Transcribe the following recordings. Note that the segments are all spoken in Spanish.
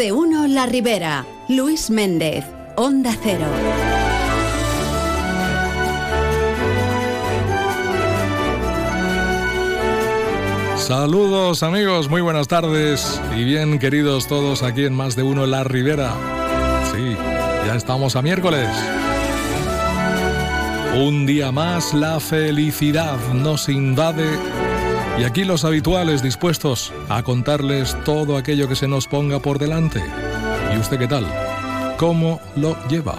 de uno La Ribera. Luis Méndez, Onda Cero. Saludos amigos, muy buenas tardes y bien queridos todos aquí en Más de Uno La Ribera. Sí, ya estamos a miércoles. Un día más la felicidad nos invade y aquí los habituales dispuestos a contarles todo aquello que se nos ponga por delante. ¿Y usted qué tal? ¿Cómo lo lleva?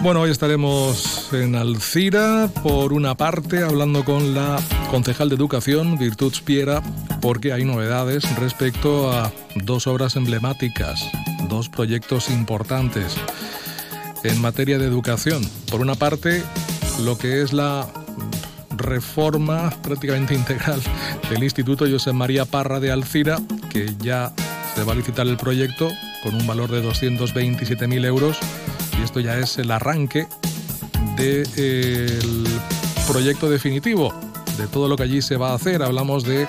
Bueno, hoy estaremos en Alcira, por una parte, hablando con la concejal de Educación, Virtuds Piera, porque hay novedades respecto a dos obras emblemáticas, dos proyectos importantes en materia de educación. Por una parte, lo que es la reforma prácticamente integral del Instituto José María Parra de Alcira, que ya se va a licitar el proyecto con un valor de 227.000 euros y esto ya es el arranque del proyecto definitivo de todo lo que allí se va a hacer. Hablamos de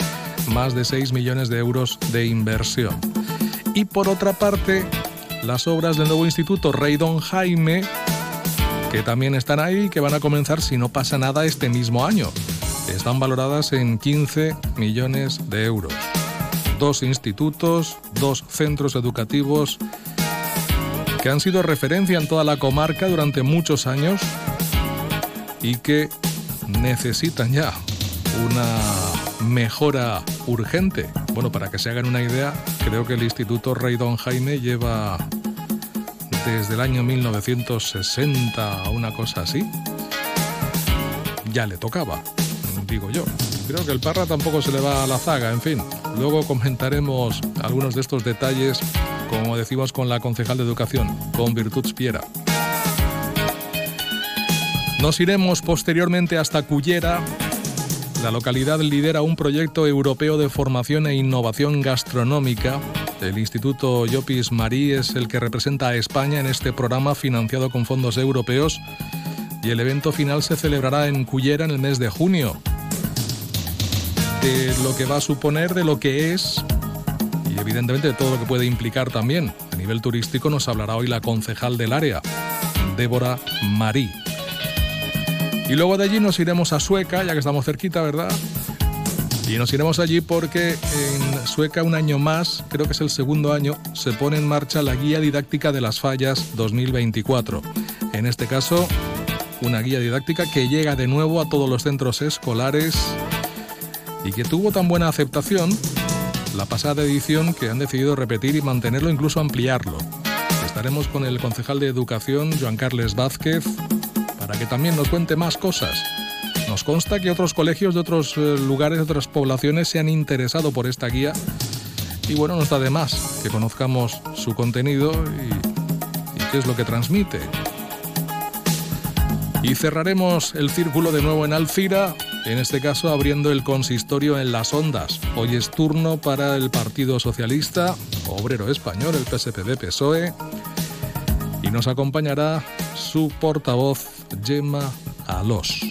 más de 6 millones de euros de inversión. Y por otra parte, las obras del nuevo instituto Rey Don Jaime, que también están ahí, que van a comenzar si no pasa nada este mismo año. Están valoradas en 15 millones de euros. Dos institutos, dos centros educativos que han sido referencia en toda la comarca durante muchos años y que necesitan ya una mejora urgente. Bueno, para que se hagan una idea, creo que el Instituto Rey Don Jaime lleva desde el año 1960 una cosa así. Ya le tocaba, digo yo. Creo que el Parra tampoco se le va a la zaga, en fin. Luego comentaremos algunos de estos detalles como decimos con la concejal de Educación, con Virtuds Piera. Nos iremos posteriormente hasta Cullera. La localidad lidera un proyecto europeo de formación e innovación gastronómica. El Instituto Llopis Marí es el que representa a España en este programa financiado con fondos europeos y el evento final se celebrará en Cullera en el mes de junio. De lo que va a suponer de lo que es y evidentemente de todo lo que puede implicar también. A nivel turístico nos hablará hoy la concejal del área, Débora Marí. Y luego de allí nos iremos a Sueca, ya que estamos cerquita, ¿verdad? Y nos iremos allí porque en Sueca un año más, creo que es el segundo año, se pone en marcha la Guía Didáctica de las Fallas 2024. En este caso, una guía didáctica que llega de nuevo a todos los centros escolares y que tuvo tan buena aceptación la pasada edición que han decidido repetir y mantenerlo, incluso ampliarlo. Estaremos con el concejal de Educación, Joan Carles Vázquez, para que también nos cuente más cosas. Nos consta que otros colegios de otros eh, lugares, de otras poblaciones se han interesado por esta guía y bueno, no está de más que conozcamos su contenido y, y qué es lo que transmite. Y cerraremos el círculo de nuevo en Alcira en este caso abriendo el consistorio en las ondas. Hoy es turno para el Partido Socialista, Obrero Español, el PSPD-PSOE, y nos acompañará su portavoz, Gemma Alós.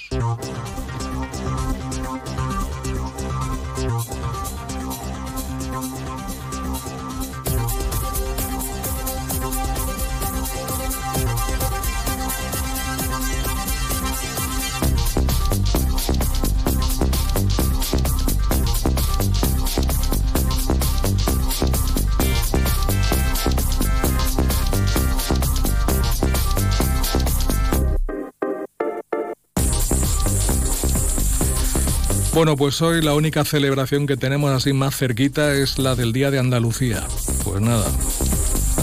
Bueno, pues hoy la única celebración que tenemos así más cerquita es la del Día de Andalucía. Pues nada,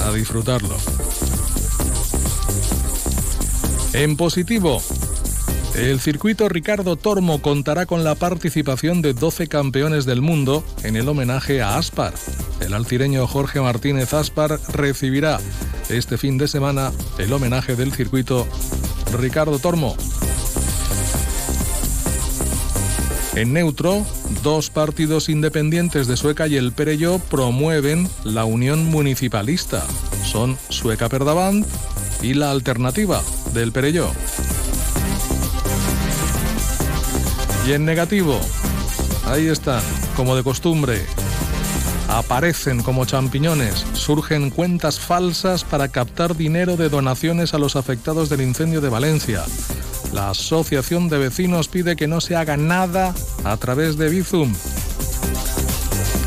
a disfrutarlo. En positivo, el circuito Ricardo Tormo contará con la participación de 12 campeones del mundo en el homenaje a Aspar. El alcireño Jorge Martínez Aspar recibirá este fin de semana el homenaje del circuito Ricardo Tormo. En neutro, dos partidos independientes de Sueca y el Perello promueven la unión municipalista. Son Sueca Perdavant y la alternativa del Perello. Y en negativo, ahí están, como de costumbre, aparecen como champiñones, surgen cuentas falsas para captar dinero de donaciones a los afectados del incendio de Valencia. La Asociación de Vecinos pide que no se haga nada a través de Bizum.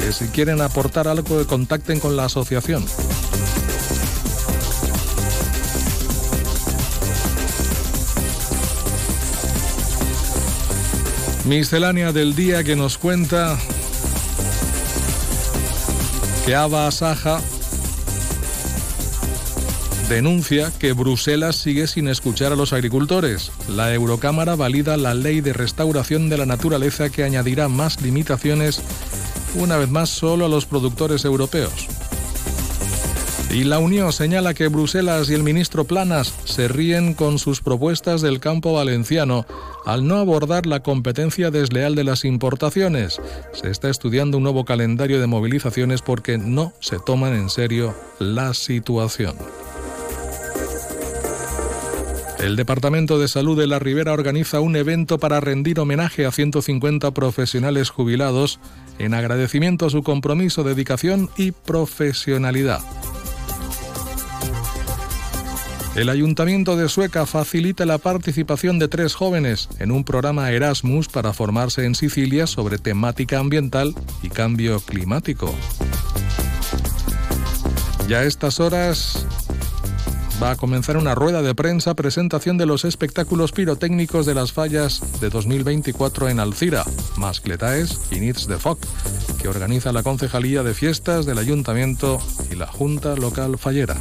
Que si quieren aportar algo, contacten con la asociación. Miscelánea del día que nos cuenta que Aba Asaja denuncia que Bruselas sigue sin escuchar a los agricultores. La Eurocámara valida la ley de restauración de la naturaleza que añadirá más limitaciones, una vez más solo a los productores europeos. Y la Unión señala que Bruselas y el ministro Planas se ríen con sus propuestas del campo valenciano al no abordar la competencia desleal de las importaciones. Se está estudiando un nuevo calendario de movilizaciones porque no se toman en serio la situación. El Departamento de Salud de la Ribera organiza un evento para rendir homenaje a 150 profesionales jubilados en agradecimiento a su compromiso, dedicación y profesionalidad. El Ayuntamiento de Sueca facilita la participación de tres jóvenes en un programa Erasmus para formarse en Sicilia sobre temática ambiental y cambio climático. Ya a estas horas va a comenzar una rueda de prensa presentación de los espectáculos pirotécnicos de las fallas de 2024 en Alcira, Mascletaes y Nits de Foc, que organiza la Concejalía de Fiestas del Ayuntamiento y la Junta Local Fallera.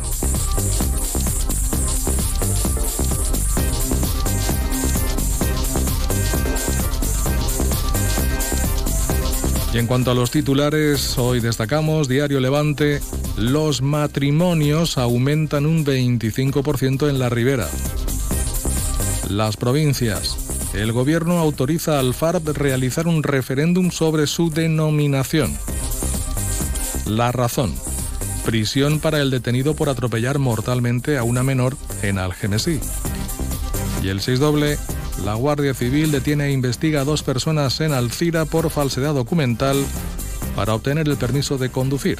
Y en cuanto a los titulares, hoy destacamos Diario Levante, los matrimonios aumentan un 25% en la ribera. Las provincias. El gobierno autoriza al FARP realizar un referéndum sobre su denominación. La razón. Prisión para el detenido por atropellar mortalmente a una menor en Algemesí. Y el 6 doble, la Guardia Civil detiene e investiga a dos personas en Alcira por falsedad documental para obtener el permiso de conducir.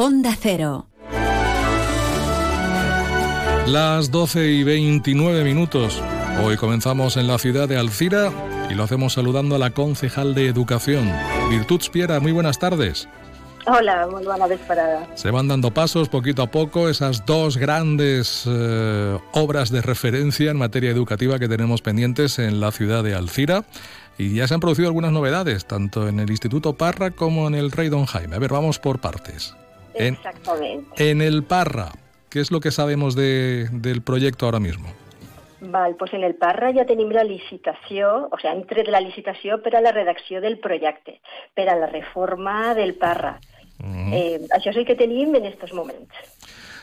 Onda Cero. Las 12 y 29 minutos. Hoy comenzamos en la ciudad de Alcira y lo hacemos saludando a la concejal de Educación, Virtud Piera. Muy buenas tardes. Hola, muy buena vesprada. Se van dando pasos poquito a poco esas dos grandes eh, obras de referencia en materia educativa que tenemos pendientes en la ciudad de Alcira. Y ya se han producido algunas novedades, tanto en el Instituto Parra como en el Rey Don Jaime. A ver, vamos por partes. Exactamente. En el Parra, ¿qué es lo que sabemos de, del proyecto ahora mismo? Val, doncs en el Parra ja tenim la licitació, o hem tret la licitació per a la redacció del projecte, per a la reforma del Parra. Mm. Eh, això és el que tenim en estos moments.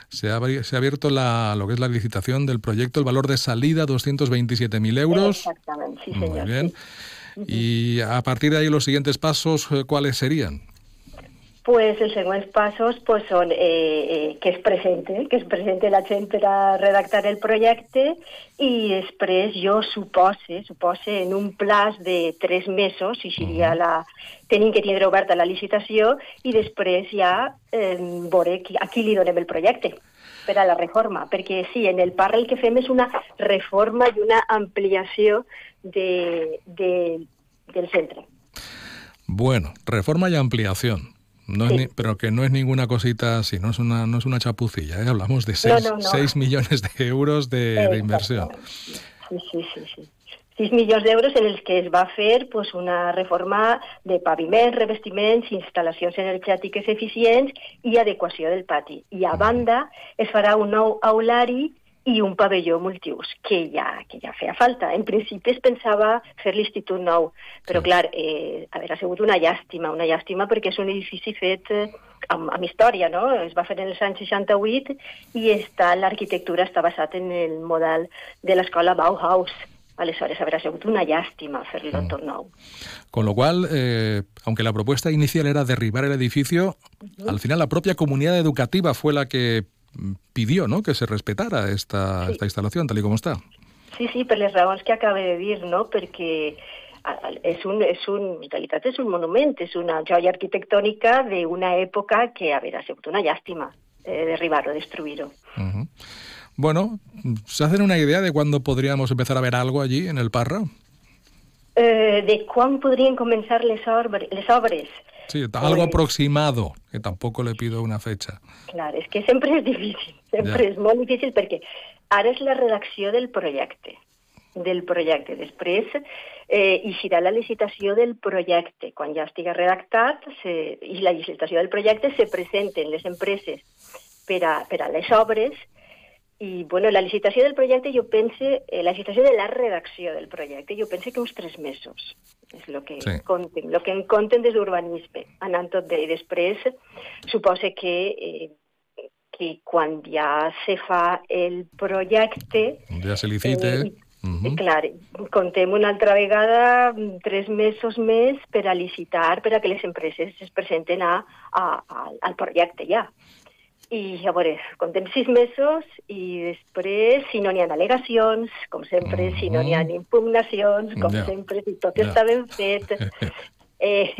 Se ha, se ha abierto la, lo que es la licitación del proyecto, el valor de salida 227.000 euros. Exactamente, sí, señor. Muy bien. Sí. Y a partir de ahí los siguientes pasos, eh, ¿cuáles serían? Pues els següents passos pues, són eh, eh, que es presente, que es presente la gent per a redactar el projecte i després jo supose, supose en un plaç de tres mesos, i seria la... tenim que tindre oberta la licitació i després ja eh, veure qui, a qui li donem el projecte per a la reforma, perquè sí, en el Parra el que fem és una reforma i una ampliació de, de, del centre. Bueno, reforma y ampliación. No Sí. es ni- pero que no es ninguna cosita así, no es una, no es una chapucilla, ¿eh? hablamos de 6 no, no. millones de euros de, de inversión. Sí, sí, sí, sí. 6 milions d'euros en els que es va fer pues, una reforma de paviments, revestiments, instal·lacions energètiques eficients i adequació del pati. I a banda es farà un nou aulari i un pavelló multiús, que ja, que ja feia falta. En principi es pensava fer l'Institut Nou, però Sí. clar, eh, a veure, ha sigut una llàstima, una llàstima perquè és un edifici fet eh, amb, amb història, no? Es va fer en els anys 68 i està, l'arquitectura està basat en el model de l'escola Bauhaus. Aleshores, habrá sigut una llàstima fer-lo tot nou. Con lo cual, eh, aunque la propuesta inicial era derribar el edificio, al final la propia comunidad educativa fue la que mm, pidió ¿no? que se respetara esta, Sí. esta instalación tal y como está. Sí, sí, per les raons que acaba de dir, no? Perquè a- és un, és un, en realitat és un monument, és una joia arquitectònica d'una època que, sigut una llàstima eh, derribar-ho, destruir-ho. Ujú. Bueno, ¿se hacen una idea de cuándo podríamos empezar a ver algo allí en el Parra? Eh, de quan podrien començar les, obres, les obres? Sí, algo aproximado, que tampoco le pido una fecha. Clar, és que sempre és difícil, sempre Ja. és molt difícil perquè ara és la redacció del projecte, del projecte. Després eh, eixirà la licitació del projecte. Quan ja estigui redactat se, i la licitació del projecte se presenten les empreses per a, per a les obres i bueno, la licitació del projecte jo pense, eh, la licitació de la redacció del projecte, jo pense que uns tres mesos és el que Sí. compten, el que en compten des d'urbanisme, anant tot bé. I després supose que eh, que quan ja se fa el projecte Ya se licite. Eh, Ujú. Clar, contem una altra vegada tres mesos més per a licitar, per a que les empreses es presenten a, a, a, al projecte ja. I llavors, contem sis mesos i després, si no n'hi ha al·legacions, com sempre, si no n'hi ha impugnacions, com Ja. sempre, si tot Ja. està ben fet, eh,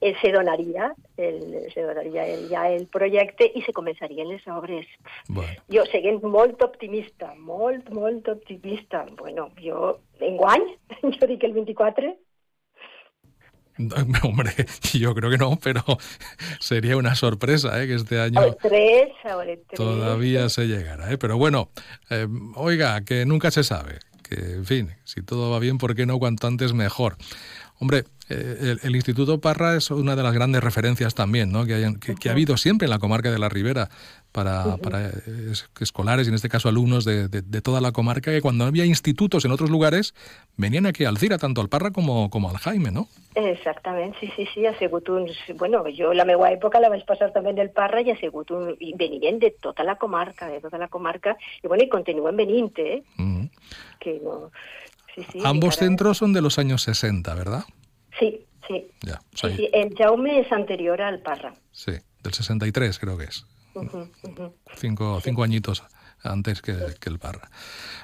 eh, se donaria, el, se donaria el, ja el projecte i se començarien les obres. Bueno. Jo seguint molt optimista, molt, molt optimista. Bueno, jo, enguany, jo dic el 24, Hombre, yo creo que no, pero sería una sorpresa ¿eh? que este año el 3, o el 3. todavía se llegara. ¿eh? Pero bueno, eh, oiga, que nunca se sabe. Que, en fin, si todo va bien, ¿por qué no cuanto antes mejor? Hombre, eh, el, el Instituto Parra es una de las grandes referencias también, ¿no? Que, hayan- que, que ha habido siempre en la comarca de la Ribera para, para eh, es- escolares y en este caso alumnos de, de- de toda la comarca, que cuando había institutos en otros lugares venían aquí al Cira, tanto al Parra como, como al Jaime, ¿no? Exactament, sí, sí, sí, ha sigut uns... Bueno, jo la meva època la vaig passar també en el Parra i ha sigut un... I venien de tota la comarca, de tota la comarca, i bueno, i continuen venint, eh? Mm. Que no... Sí, sí, Ambos centros son de los años 60, ¿verdad? Sí, sí. Ya, o Sí, sea, sí, el Jaume és anterior al Parra. sí, del 63 creo que es. Cinco, cinco añitos antes que, que el Parra.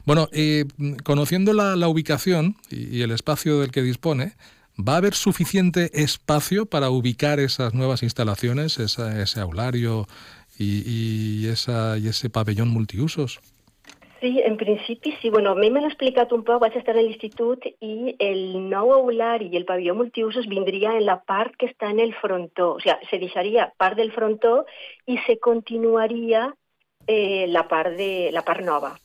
Bueno, eh, conociendo la, la ubicación y, y el espacio del que dispone, ¿va a haber suficiente espacio para ubicar esas nuevas instalaciones, esa- ese aulario y, y esa, y ese pabellón multiusos? Sí, en principi sí. Bueno, a mi m'han explicat un poc, vaig estar a l'institut i el nou aulari i el pavelló multiusos vindria en la part que està en el frontó. O sigui, se deixaria part del frontó i se continuaria eh, la, part de, la part nova.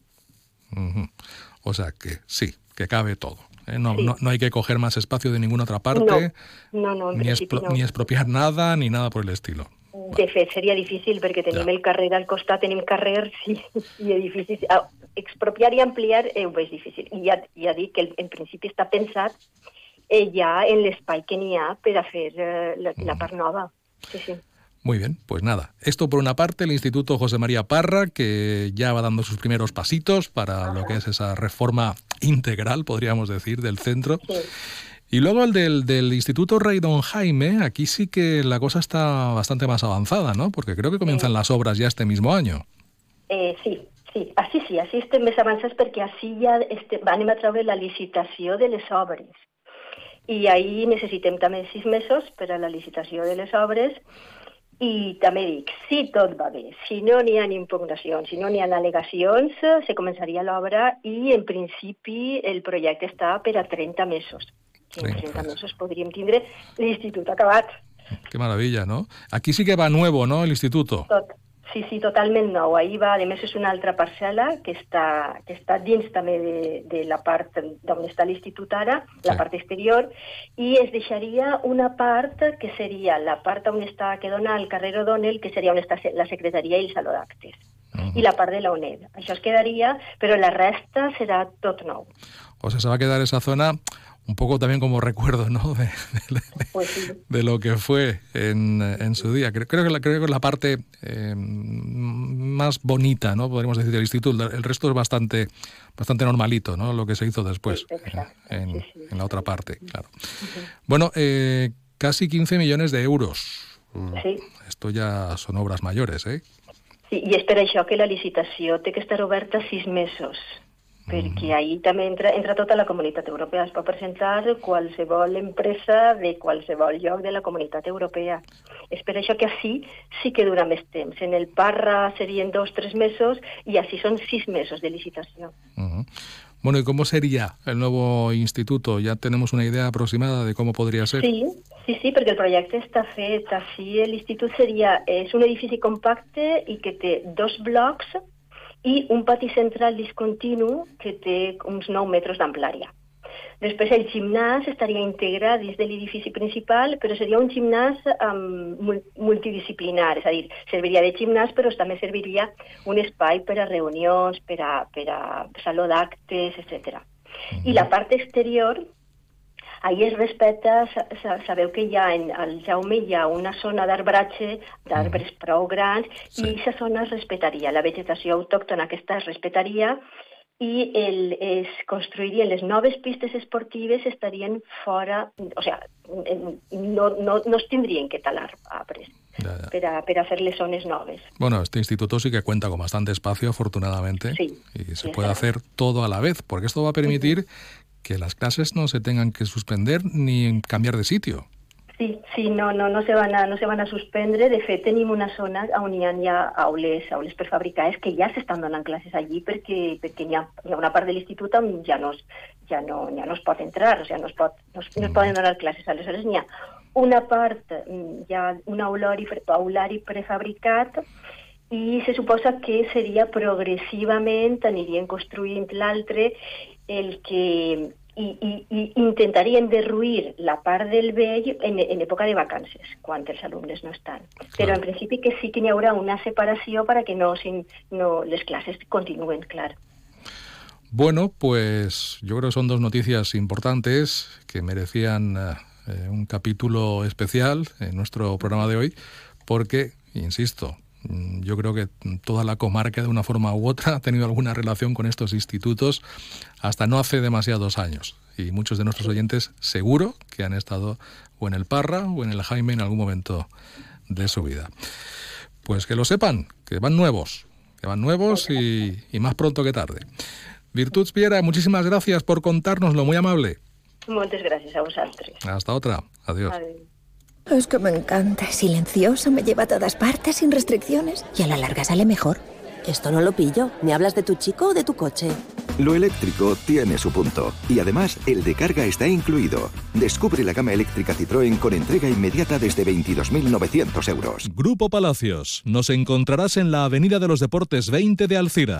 O sea que sí, que cabe todo. ¿eh? No, Sí. no, no hay que coger más espacio de ninguna otra parte, No, no, en ni, expro- no. ni expropiar nada, ni nada por el estilo. De fet, seria difícil perquè tenim Ja. el carrer al costat, tenim carrers i, i edificis. Ah, Expropiar i ampliar eh, ho veig difícil. I ja, ja dic que en principi està pensat eh, ja en l'espai que n'hi ha per a fer eh, la, la part nova. Sí, sí. Muy bien, pues nada. Esto por una parte, el Instituto José María Parra, que ya va dando sus primeros pasitos para lo que es esa reforma integral, podríamos decir, del centro. sí. Y luego el del, del Instituto Rey Don Jaime, aquí sí que la cosa está bastante más avanzada, ¿no? Porque creo que comienzan las obras ya este mismo año. Eh, sí, sí, així sí, així estem més avançats perquè així ja este, anem a treure la licitació de les obres. I ahir necessitem també sis mesos per a la licitació de les obres i també dic, si tot va bé, si no n'hi ha impugnacions, si no n'hi ha al·legacions, se començaria l'obra i en principi el projecte està per a 30 mesos. I en 30 mesos podríem tindre l'institut acabat. Qué maravilla, ¿no? Aquí sí que va nuevo, ¿no? El instituto. Tot, sí, sí, totalment nou. Ahir va, a més, és una altra parcel·la que està, que està dins també de, de la part d'on està l'institut ara, la Sí. part exterior, i es deixaria una part que seria la part on està, que dona al carrer O'Donnell, que seria on està la secretaria i el saló d'actes. Ujú. I la part de la UNED. Això es quedaria, però la resta serà tot nou. O sea, se va quedar esa zona un poco también como recuerdo, ¿no? De, de- Pues de lo que fue en, en su día. Creo, creo que la, creo que es la parte eh, más bonita, ¿no? Podríamos decir, del instituto. El resto es bastante, bastante normalito, ¿no? Lo que se hizo después en, la otra parte, claro. Bueno, eh, casi 15 millones de euros. Mm, Sí. Esto ya son obras mayores, ¿eh? Sí, i és per això que la licitació té que estar oberta sis mesos, perquè ahir també entra, entra tota la comunitat europea. Es pot presentar qualsevol empresa de qualsevol lloc de la comunitat europea. És per això que així sí que dura més temps. En el Parra serien dos, tres mesos i així són sis mesos de licitació. Ujú. Bueno, ¿y cómo sería el nuevo instituto? ¿Ya tenemos una idea aproximada de cómo podría ser? Sí, sí, sí, perquè el projecte està fet. Així l'institut seria... És un edifici compacte i que té dos blocs i un pati central discontinu que té uns 9 metres d'amplària. Després el gimnàs estaria integrat dins de l'edifici principal, però seria un gimnàs um, mul- multidisciplinar, és a dir, serviria de gimnàs, però també serviria un espai per a reunions, per a, per a saló d'actes, etc. I la part exterior Ahir es respecta, sa- sa- sabeu que hi ha en el Jaume hi ha una zona d'arbratge, d'arbres prou grans, Sí. i aquesta zona es respectaria, la vegetació autòctona aquesta es respectaria i el, es construirien les noves pistes esportives estarien fora, o sigui, no, no, no es tindrien que talar arbres Ya, ya. per a, per a fer les zones noves. Bueno, este instituto sí que cuenta con bastante espacio, afortunadamente, Sí, y se puede hacer todo a la vez, porque esto va a permitir que las clases no se tengan que suspender ni cambiar de sitio. Sí, sí, no, no, no, se van a, no se van a suspendre. De fet, tenim una zona on hi aules, aules prefabricades que ja s'estan donant classes allí perquè, perquè hi, una part de l'institut on ja no, es, no, ja no es entrar, o sigui, no es, pot, no es, no es poden donar classes. Aleshores n'hi ha una part, mm, hi ha un aulari, aulari prefabricat i se suposa que seria progressivament, anirien construint l'altre, el que i, i, i intentarien derruir la part del vell en, en època de vacances, quan els alumnes no estan. Però en principi que sí que n'hi haurà una separació perquè no, sin- no, les classes continuen, clar. Bueno, pues yo creo que son dos noticias importantes que merecían eh, un capítulo especial en nuestro programa de hoy, porque, insisto, yo creo que toda la comarca de una forma u otra ha tenido alguna relación con estos institutos hasta no hace demasiados años. Y muchos de nuestros oyentes seguro que han estado o en el Parra o en el Jaime en algún momento de su vida. Pues que lo sepan, que van nuevos, que van nuevos y, y más pronto que tarde. Virtuts Piera, muchísimas gracias por contárnoslo, muy amable. Moltes gràcies a vosaltres. Hasta otra, adiós. Es que me encanta. Es silencioso, me lleva a todas partes sin restricciones y a la larga sale mejor. Esto no lo pillo. ¿Me hablas de tu chico o de tu coche? Lo eléctrico tiene su punto. Y además, el de carga está incluido. Descubre la gama eléctrica Citroën con entrega inmediata desde 22.900 euros. Grupo Palacios. Nos encontrarás en la Avenida de los Deportes 20 de Alcira.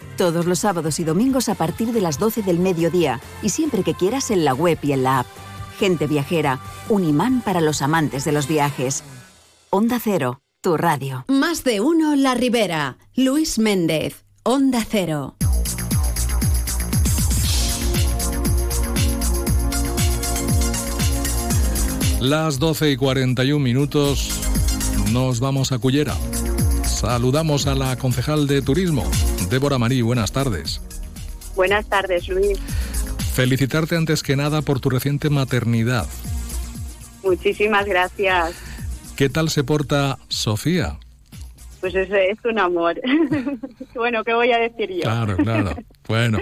Todos los sábados y domingos a partir de las 12 del mediodía y siempre que quieras en la web y en la app. Gente viajera, un imán para los amantes de los viajes. Onda Cero, tu radio. Más de uno La Ribera. Luis Méndez, Onda Cero. Las 12 y 41 minutos nos vamos a Cullera. Saludamos a la concejal de Turismo, Débora Marí. Buenas tardes. Buenas tardes, Luis. Felicitarte antes que nada por tu reciente maternidad. Muchísimas gracias. ¿Qué tal se porta Sofía? Pues es, es un amor. bueno, ¿qué voy a decir yo? Claro, claro. Bueno,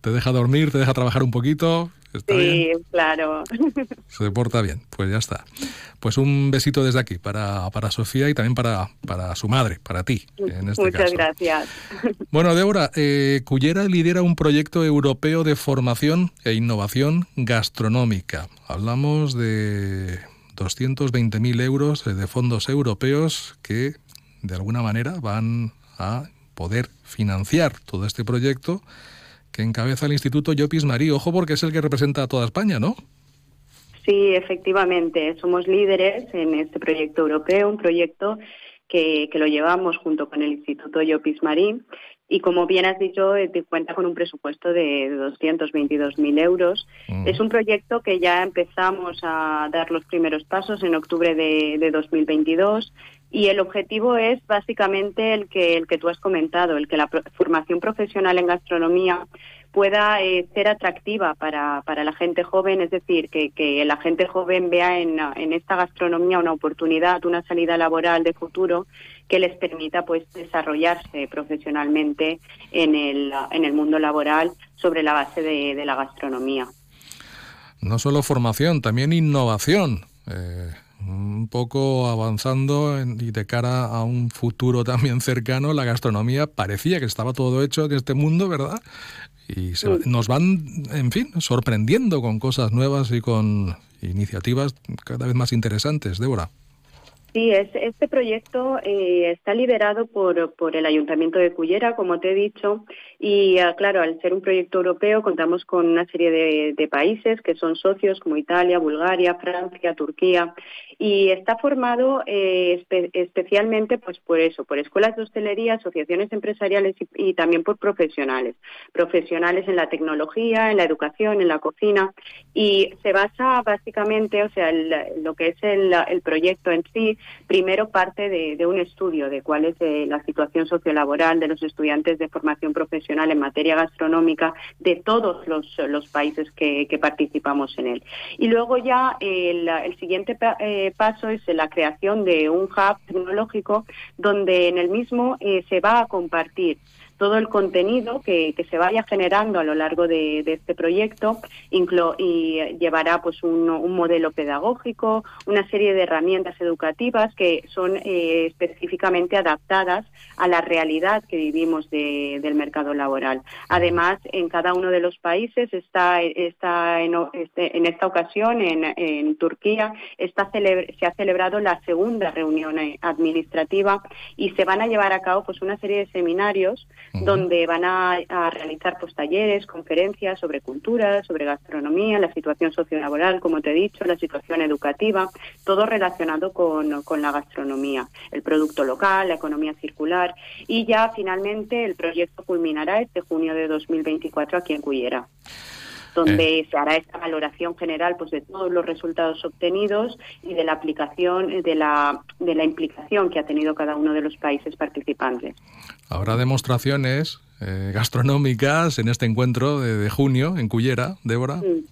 te deja dormir, te deja trabajar un poquito. ¿Está sí, bien? claro. Se porta bien, pues ya está. Pues un besito desde aquí para, para Sofía y también para, para su madre, para ti, en este Muchas caso. gracias. Bueno, Débora, eh, Cullera lidera un proyecto europeo de formación e innovación gastronómica. Hablamos de 220.000 euros eh, de fondos europeos que, de alguna manera, van a poder financiar todo este proyecto que encabeza el Instituto Llopis Marí. Ojo porque es el que representa a toda España, ¿no? Sí, efectivamente, somos líderes en este proyecto europeo, un proyecto que, que lo llevamos junto con el Instituto Llopis Marín y como bien has dicho, eh, cuenta con un presupuesto de 222.000 euros. Es un proyecto que ya empezamos a dar los primeros pasos en octubre de, de 2022 y el objetivo es básicamente el que el que tú has comentado, el que la pro- formación profesional en gastronomía pueda eh, ser atractiva para, para la gente joven, es decir, que, que la gente joven vea en, en esta gastronomía una oportunidad, una salida laboral de futuro que les permita pues desarrollarse profesionalmente en el, en el mundo laboral sobre la base de, de la gastronomía. No solo formación, también innovación. Eh, un poco avanzando en- y de cara a un futuro también cercano, la gastronomía parecía que estaba todo hecho en este mundo, ¿verdad? Y se nos van, en fin, sorprendiendo con cosas nuevas y con iniciativas cada vez más interesantes, Débora. Sí, es, este proyecto eh, está liderado por, por el Ayuntamiento de Cullera, como te he dicho, y ah, claro, al ser un proyecto europeo contamos con una serie de, países que son socios como Italia, Bulgaria, Francia, Turquía, y está formado eh, espe- especialmente pues por eso, por escuelas de hostelería, asociaciones empresariales y, también por profesionales, profesionales en la tecnología, en la educación, en la cocina, y se basa básicamente, o sea, el- lo que es el, proyecto en sí, primero parte de, de un estudio de cuál es eh, la situación sociolaboral de los estudiantes de formación profesional en materia gastronómica de todos los, países que, participamos en él. Y luego ya el, el siguiente eh, paso es la creación de un hub tecnológico donde en el mismo eh, se va a compartir todo el contenido que, se vaya generando a lo largo de, este proyecto inclo- y llevará pues un, un modelo pedagógico, una serie de herramientas educativas que son eh, específicamente adaptadas a la realidad que vivimos de- del mercado laboral. Además, en cada uno de los países está, está en, este- en esta ocasión en, Turquía está se ha celebrado la segunda reunión eh, administrativa y se van a llevar a cabo pues una serie de seminarios donde van a, realizar pues talleres, conferencias sobre cultura, sobre gastronomía, la situación sociolaboral, como te he dicho, la situación educativa, todo relacionado con, con la gastronomía, el producto local, la economía circular y ya finalmente el proyecto culminará este junio de 2024 aquí en Cullera. Donde se hará esta valoración general pues de todos los resultados obtenidos y de la aplicación de la de la implicación que ha tenido cada uno de los países participantes. Habrá demostraciones eh, gastronómicas en este encuentro de, junio en Cullera, Débora. Sí,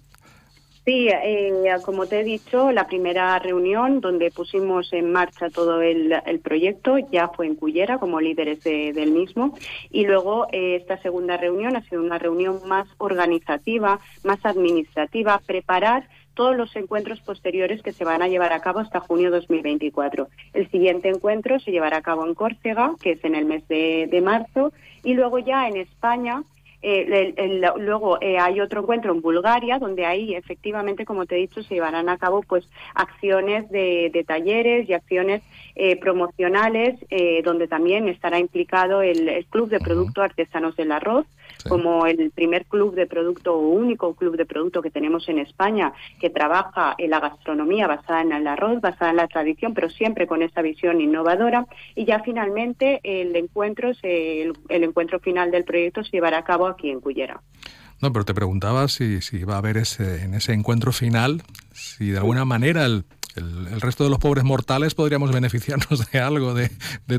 eh, como te he dicho, la primera reunión donde pusimos en marcha todo el, proyecto ya fue en Cullera como líderes del mismo y luego eh, esta segunda reunión ha sido una reunión más organizativa, más administrativa, preparar todos los encuentros posteriores que se van a llevar a cabo hasta junio 2024. El siguiente encuentro se llevará a cabo en Córcega, que es en el mes de marzo, y luego ya en España eh, luego eh, hay otro encuentro en Bulgaria, donde ahí efectivamente, como te he dicho, se llevarán a cabo pues acciones de, talleres y acciones eh, promocionales, donde también estará implicado el, Club de Productos Artesanos del Arroz, como el primer club de producto o único club de producto que tenemos en España que trabaja en la gastronomía basada en el arroz, basada en la tradición, pero siempre con esa visión innovadora. Y ya finalmente el encuentro, el, encuentro final del proyecto se llevará a cabo aquí en Cullera. No, pero te preguntaba si, si va a haber ese, en ese encuentro final, si de alguna manera el el, resto de los pobres mortales podríamos beneficiarnos de algo de,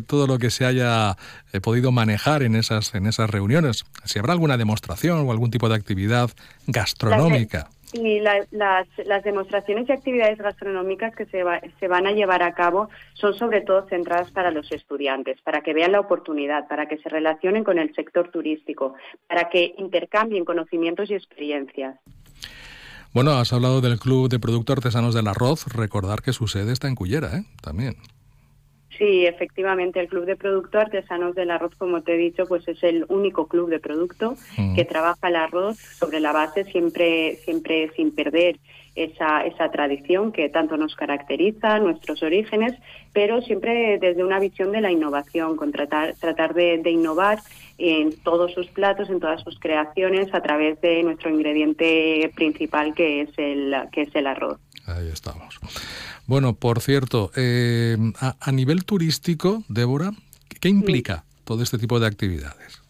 todo lo que se haya eh, podido manejar en esas, en esas reuniones. Si habrá alguna demostración o algún tipo de actividad gastronómica. Y las, las, demostraciones y actividades gastronómicas que se, se van a llevar a cabo son sobre todo centradas para los estudiantes, para que vean la oportunidad, para que se relacionen con el sector turístico, para que intercambien conocimientos y experiencias. Bueno, has hablado del Club de Productos Artesanos del Arroz. Recordar que su sede está en Cullera, ¿eh? También. Sí, efectivamente, el Club de Productos Artesanos del Arroz, como te he dicho, pues es el único club de producto mm. que trabaja el arroz sobre la base siempre, siempre sin perder esa, esa tradición que tanto nos caracteriza, nuestros orígenes, pero siempre desde una visión de la innovación, con tratar, tratar de, de innovar en todos sus platos, en todas sus creaciones, a través de nuestro ingrediente principal que es el, que es el arroz. Ahí estamos. Bueno, por cierto, eh, a, nivel turístico, Débora, ¿qué implica todo este tipo de actividades?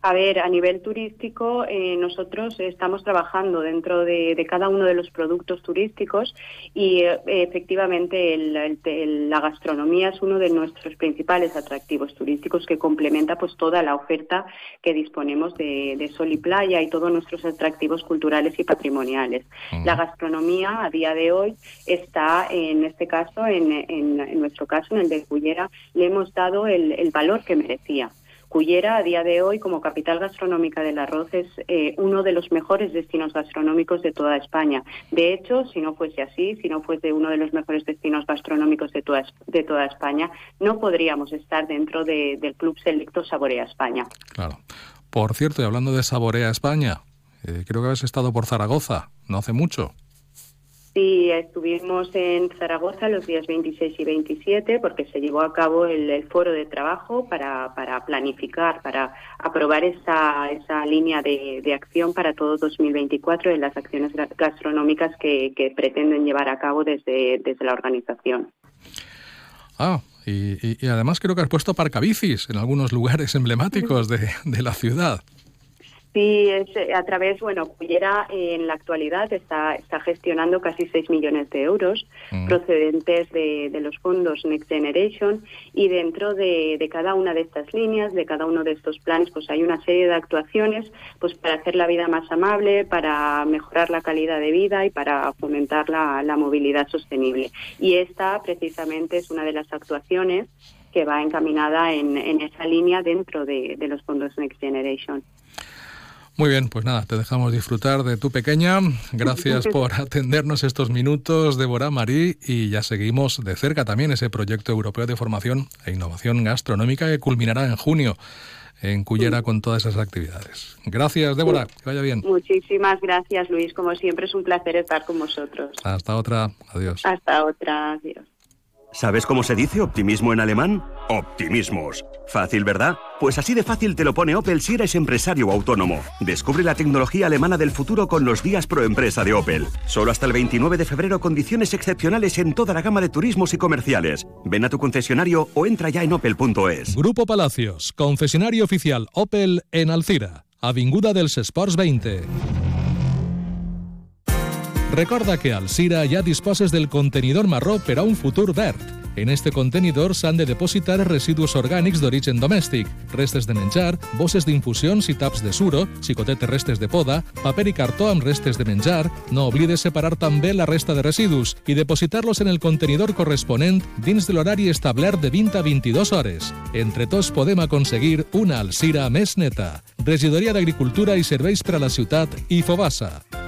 A ver, a nivel turístico, eh, nosotros estamos trabajando dentro de, cada uno de los productos turísticos y eh, efectivamente la gastronomía es uno de nuestros principales atractivos turísticos que complementa pues toda la oferta que disponemos de, sol y playa y todos nuestros atractivos culturales y patrimoniales. La gastronomía a día de hoy está, en este caso, en, nuestro caso, en el de Cullera, le hemos dado el valor que merecía. Cuyera, a día de hoy, como capital gastronómica del arroz, es eh, uno de los mejores destinos gastronómicos de toda España. De hecho, si no fuese así, si no fuese uno de los mejores destinos gastronómicos de toda, de toda España, no podríamos estar dentro del Club Selecto Saborea España. Claro. Por cierto, y hablando de Saborea España, eh, creo que habéis estado por Zaragoza, no hace mucho. Estuvimos en Zaragoza los días 26 y 27 porque se llevó a cabo el, foro de trabajo para, para, planificar, para aprobar esa, esa línea de, acción para todo 2024 en las acciones gastronómicas que, pretenden llevar a cabo desde, la organización. Ah, y, además creo que has puesto parcabicis en algunos lugares emblemáticos de la ciudad. Sí, es eh, a través, bueno, Cullera en la actualidad está, está gestionando casi 6 millones de euros mm. procedentes de, de, los fondos Next Generation y dentro de, de, cada una de estas líneas, de cada uno de estos planes, pues hay una serie de actuaciones pues para hacer la vida más amable, para mejorar la calidad de vida y para fomentar la, la movilidad sostenible. Y esta precisamente es una de las actuaciones que va encaminada en, en esa línea dentro de, de los fondos Next Generation. Muy bien, pues nada, te dejamos disfrutar de tu pequeña. Gracias por atendernos estos minutos, Débora Marí, y ya seguimos de cerca también ese proyecto europeo de formación e innovación gastronómica que culminará en junio en Cullera con todas esas actividades. Gracias, Débora, que vaya bien. Muchísimas gracias, Luis. Como siempre es un placer estar con vosotros. Hasta otra, adiós. Hasta otra, adiós. ¿Sabes cómo se dice optimismo en alemán? Optimismos. Fácil, ¿verdad? Pues así de fácil te lo pone Opel si eres empresario autónomo. Descubre la tecnología alemana del futuro con los días pro empresa de Opel. Solo hasta el 29 de febrero condiciones excepcionales en toda la gama de turismos y comerciales. Ven a tu concesionario o entra ya en opel.es. Grupo Palacios, concesionario oficial Opel en Alcira, Avinguda dels Sports 20. Recorda que al Sira ja disposes del contenidor marró per a un futur verd. En este contenidor s'han de depositar residus orgànics d'origen domèstic, restes de menjar, bosses d'infusions i taps de suro, xicotetes restes de poda, paper i cartó amb restes de menjar. No oblides separar també la resta de residus i depositar-los en el contenidor corresponent dins de l'horari establert de 20 a 22 hores. Entre tots podem aconseguir una Alcira més neta. Regidoria d'Agricultura i Serveis per a la Ciutat i Fobassa.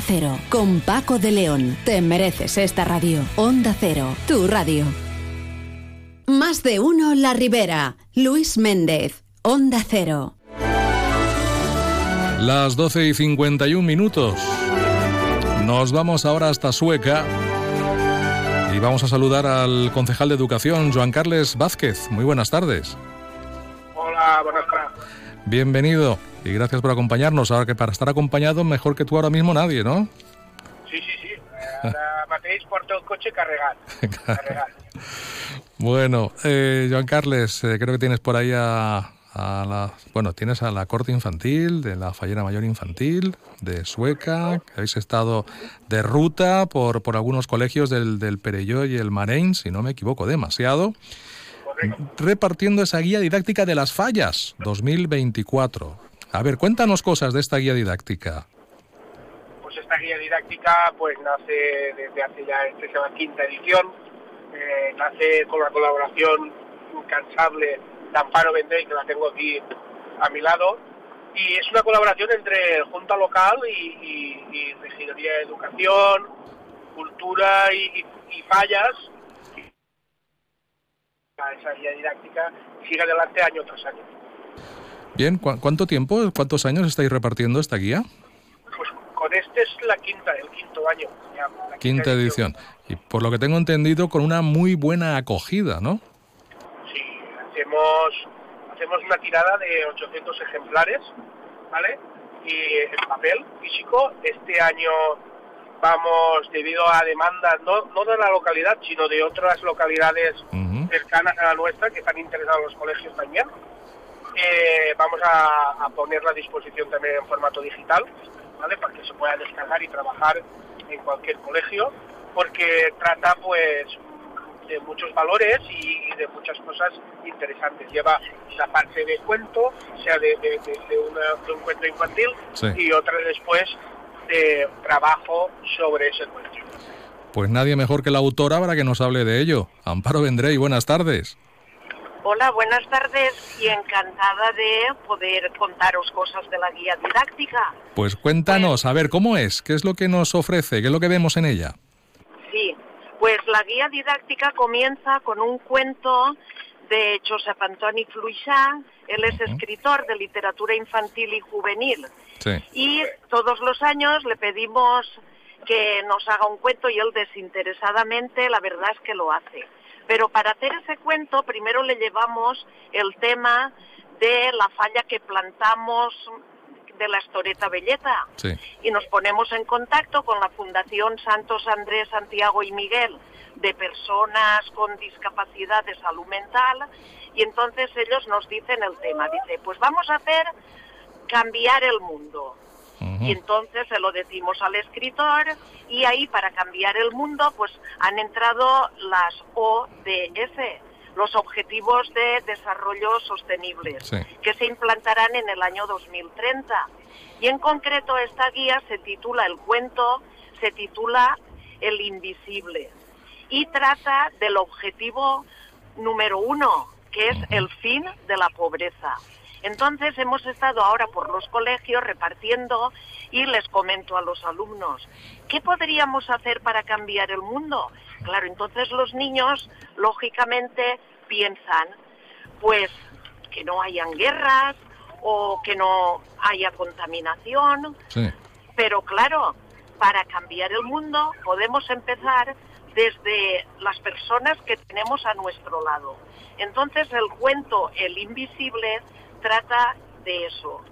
Cero, con Paco de León. Te mereces esta radio. Onda Cero, tu radio. Más de uno La Ribera. Luis Méndez, Onda Cero. Las 12 y 51 minutos. Nos vamos ahora hasta Sueca y vamos a saludar al concejal de Educación, Joan Carles Vázquez. Muy buenas tardes. Hola, buenas tardes. Bienvenido y gracias por acompañarnos. Ahora que para estar acompañado, mejor que tú ahora mismo nadie, ¿no? Sí, sí, sí. Ara mateix porto el cotxe carregat. carregat. Bueno, eh, Joan Carles, eh, creo que tienes por ahí a, a la, bueno, tienes a la corte infantil de la Fallera Mayor Infantil de Sueca, que habéis estado de ruta por, por algunos colegios del, del Perelló y el Marein, si no me equivoco demasiado, repartiendo esa guía didáctica de las fallas 2024. A ver, cuéntanos cosas de esta guía didáctica. Pues esta guía didáctica pues nace desde hace ya, esta es la quinta edición, eh, nace con la colaboración incansable de Amparo Vendrell, que la tengo aquí a mi lado, y es una colaboración entre Junta Local y, y, Regidoría de Educación, Cultura y Fallas, esa guía didáctica sigue adelante año tras año. Bien, ¿cu ¿cuánto tiempo, cuántos años estáis repartiendo esta guía? Pues con este es la quinta, el quinto año. Ya, la Quinta edición. Y por lo que tengo entendido, con una muy buena acogida, ¿no? Sí, hacemos, hacemos una tirada de 800 ejemplares, ¿vale? Y en papel físico, este año vamos, debido a demandas, no, no de la localidad, sino de otras localidades cercanas a la nuestra, que están interesados los colegios también, eh, vamos a, a ponerla a disposición también en formato digital, ¿vale? Para que se pueda descargar y trabajar en cualquier colegio, porque trata pues de muchos valores y, y de muchas cosas interesantes. Lleva la parte de cuento, sea de, de, de, de una- de un cuento infantil, Sí. y otra después de trabajo sobre ese cuento. Pues nadie mejor que la autora para que nos hable de ello. Amparo Vendrey, buenas tardes. Hola, buenas tardes y encantada de poder contaros cosas de la guía didáctica. Pues cuéntanos, a ver, ¿cómo es? ¿Qué es lo que nos ofrece? ¿Qué es lo que vemos en ella? Sí, pues la guía didáctica comienza con un cuento de Josep Antoni Fluixà. Él es escritor de literatura infantil y juvenil. Sí. Y todos los años le pedimos que nos haga un cuento y él desinteresadamente, la verdad es que lo hace. Pero para hacer ese cuento primero le llevamos el tema de la falla que plantamos de la Estoreta Belleta Sí. y nos ponemos en contacto con la Fundación Santos Andrés, Santiago y Miguel de personas con discapacidad de salud mental y entonces ellos nos dicen el tema, dice, pues vamos a hacer cambiar el mundo. Y entonces se lo decimos al escritor y ahí para cambiar el mundo pues han entrado las ODS, los Objetivos de Desarrollo Sostenibles Sí. que se implantarán en el año 2030. Y en concreto esta guía se titula, el cuento se titula El Invisible y trata del objetivo número uno, que es el fin de la pobreza. Entonces hemos estado ahora por los colegios repartiendo y les comento a los alumnos, ¿qué podríamos hacer para cambiar el mundo? Claro, entonces los niños lógicamente piensan, pues que no hayan guerras o que no haya contaminación, Sí. pero claro, para cambiar el mundo podemos empezar desde las personas que tenemos a nuestro lado. Entonces el cuento El Invisible trata de eso.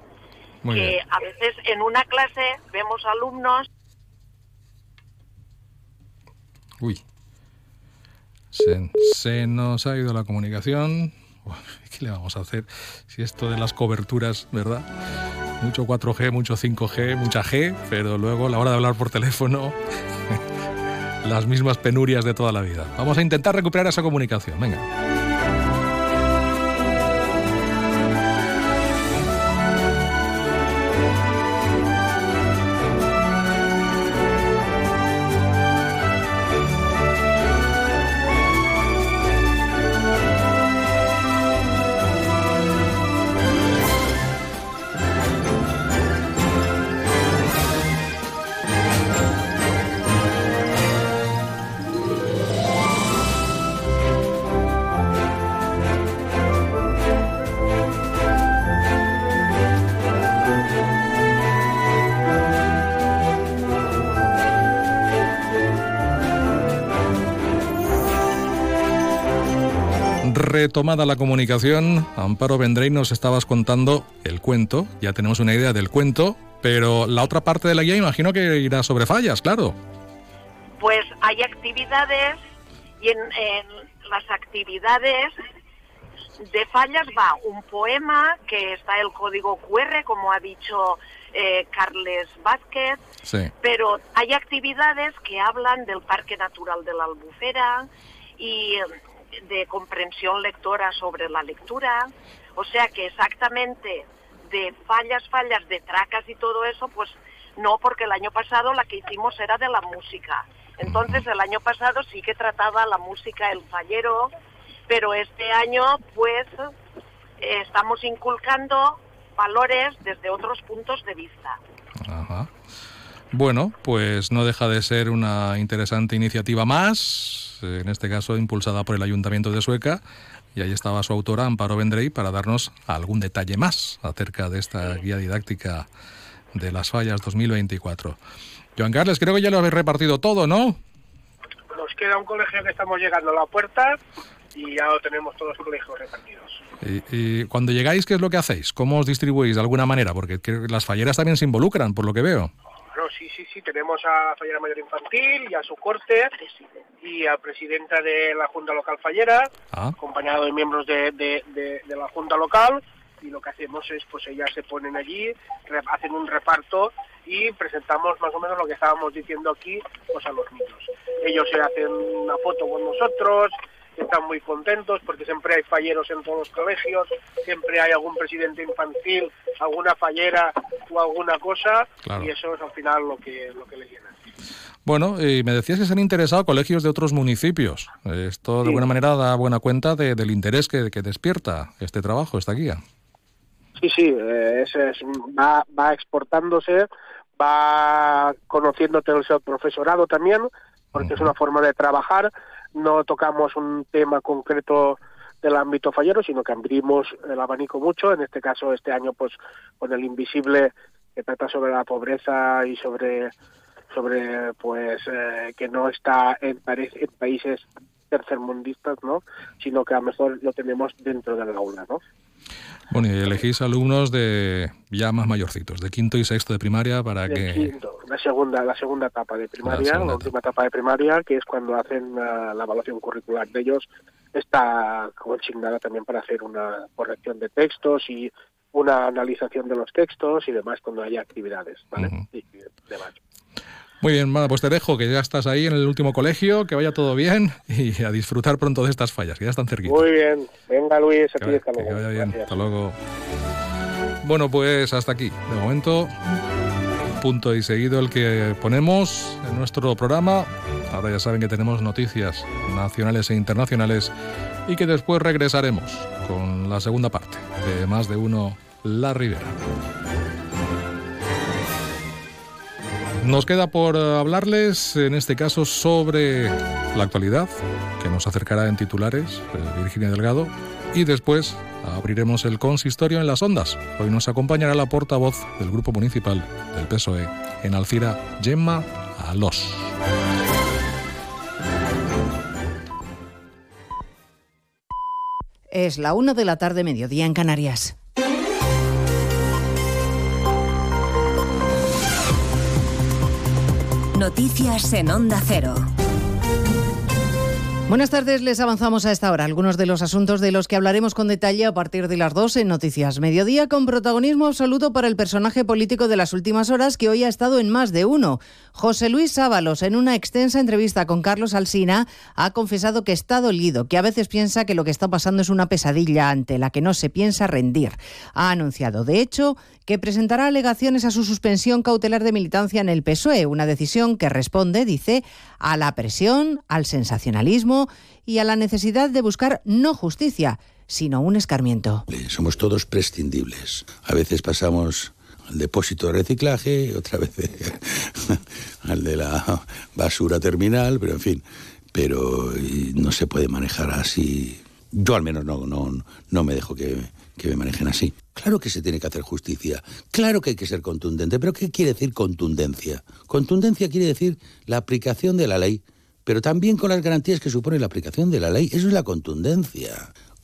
que a veces en una clase vemos alumnos... Uy, se, se nos ha ido la comunicación. ¿Qué le vamos a hacer? Si esto de las coberturas, ¿verdad? Mucho 4G, mucho 5G, mucha G, pero luego a la hora de hablar por teléfono, las mismas penurias de toda la vida. Vamos a intentar recuperar esa comunicación. Venga. Retomada la comunicación, Amparo Vendrey nos estabas contando el cuento, ya tenemos una idea del cuento, pero la otra parte de la guía imagino que irá sobre fallas, claro. Pues hay actividades y en, las actividades de fallas va un poema que está el código QR, como ha dicho eh, Carles Vázquez, pero hay actividades que hablan del Parque Natural de la Albufera y de comprensión lectora sobre la lectura, o sea que exactamente de fallas, fallas, de tracas y todo eso, pues no, porque el año pasado la que hicimos era de la música. Entonces el año pasado sí que trataba la música el fallero, pero este año pues estamos inculcando valores desde otros puntos de vista. Bueno, pues no deja de ser una interesante iniciativa más, en este caso impulsada por el Ayuntamiento de Sueca, y ahí estaba su autora, Amparo Vendrey, para darnos algún detalle más acerca de esta guía didáctica de las fallas 2024. Joan Carles, creo que ya lo habéis repartido todo, ¿no? Nos queda un colegio que estamos llegando a la puerta y ya lo tenemos todos los colegios repartidos. Y, y, cuando llegáis, ¿qué es lo que hacéis? ¿Cómo os distribuís de alguna manera? Porque las falleras también se involucran, por lo que veo sí, sí, sí, tenemos a Fallera Mayor Infantil y a su corte y a presidenta de la Junta Local Fallera, ah. acompañado de miembros de, de, la Junta Local y lo que hacemos es, pues ellas se ponen allí, hacen un reparto y presentamos más o menos lo que estábamos diciendo aquí pues a los niños. Ellos se hacen una foto con nosotros, están muy contentos porque siempre hay falleros en todos los colegios, siempre hay algún presidente infantil, alguna fallera o alguna cosa y eso es al final lo que, lo que les llena. Bueno, y me decías que se han interesado colegios de otros municipios. Esto de alguna manera da buena cuenta del interés que, despierta este trabajo, esta guía. Sí, sí, eh, es, va, va exportándose, va conociéndote el profesorado también, porque es una forma de trabajar no tocamos un tema concreto del ámbito fallero, sino que abrimos el abanico mucho. En este caso, este año, pues con el invisible que trata sobre la pobreza y sobre sobre pues eh, que no está en, en países tercermundistas, ¿no? Sino que a lo mejor lo tenemos dentro del aula, ¿no? Bueno, y elegís alumnos de ya más mayorcitos, de quinto y sexto de primaria para que... la segunda, la segunda etapa de primaria, la, última etapa de primaria, que es cuando hacen la, evaluación curricular de ellos, está consignada también para hacer una corrección de textos y una analización de los textos y demás cuando haya actividades, ¿vale? y demás. Muy bien, pues te dejo, que ya estás ahí en el último colegio, que vaya todo bien y a disfrutar pronto de estas fallas, que ya están cerquita. Muy bien, venga Luis, aquí luego. Que vaya bien, hasta luego. Bueno, pues hasta aquí, de momento, punto y seguido el que ponemos en nuestro programa. Ahora ya saben que tenemos noticias nacionales e internacionales y que después regresaremos con la segunda parte de Más de Uno, La Ribera. Nos queda por hablarles, en este caso, sobre la actualidad, que nos acercará en titulares eh, Virginia Delgado, y después abriremos el consistorio en las ondas. Hoy nos acompañará la portavoz del Grupo Municipal del PSOE en Alcira, Gemma Alos. Es la una de la tarde, mediodía en Canarias. Noticias en Onda Cero. Buenas tardes, les avanzamos a esta hora algunos de los asuntos de los que hablaremos con detalle a partir de las 2 en Noticias Mediodía, con protagonismo absoluto para el personaje político de las últimas horas que hoy ha estado en más de uno. José Luis Ábalos, en una extensa entrevista con Carlos Alsina, ha confesado que está dolido, que a veces piensa que lo que está pasando es una pesadilla ante la que no se piensa rendir. Ha anunciado, de hecho, que presentará alegaciones a su suspensión cautelar de militancia en el PSOE, una decisión que responde, dice, a la presión, al sensacionalismo y a la necesidad de buscar no justicia, sino un escarmiento. Somos todos prescindibles. A veces pasamos al depósito de reciclaje, otra vez al de la basura terminal, pero en fin, pero no se puede manejar así. Yo al menos no, no, no me dejo que, que me manejen así. Claro que se tiene que hacer justicia, claro que hay que ser contundente, pero ¿qué quiere decir contundencia? Contundencia quiere decir la aplicación de la ley, pero también con las garantías que supone la aplicación de la ley. Eso es la contundencia.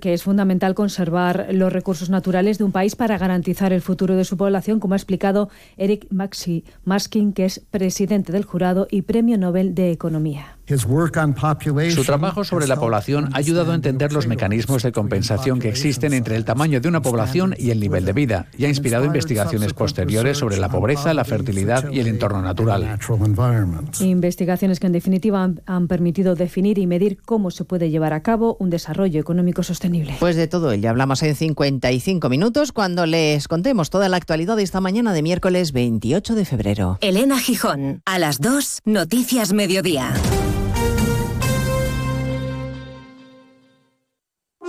que es fundamental conservar los recursos naturales de un país para garantizar el futuro de su población, como ha explicado Eric Maxi Maskin, que es presidente del jurado y Premio Nobel de Economía. Su trabajo sobre la población ha ayudado a entender los mecanismos de compensación que existen entre el tamaño de una población y el nivel de vida, y ha inspirado investigaciones posteriores sobre la pobreza, la fertilidad y el entorno natural. Investigaciones que en definitiva han, han permitido definir y medir cómo se puede llevar a cabo un desarrollo económico sostenible. Pues de todo ello hablamos en 55 minutos cuando les contemos toda la actualidad de esta mañana de miércoles 28 de febrero. Elena Gijón, a las 2, Noticias Mediodía.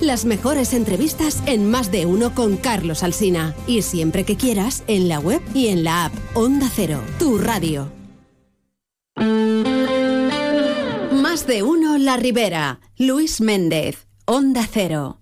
las mejores entrevistas en Más de uno con Carlos Alsina. Y siempre que quieras, en la web y en la app. Onda Cero, tu radio. Más de uno La Ribera. Luis Méndez, Onda Cero.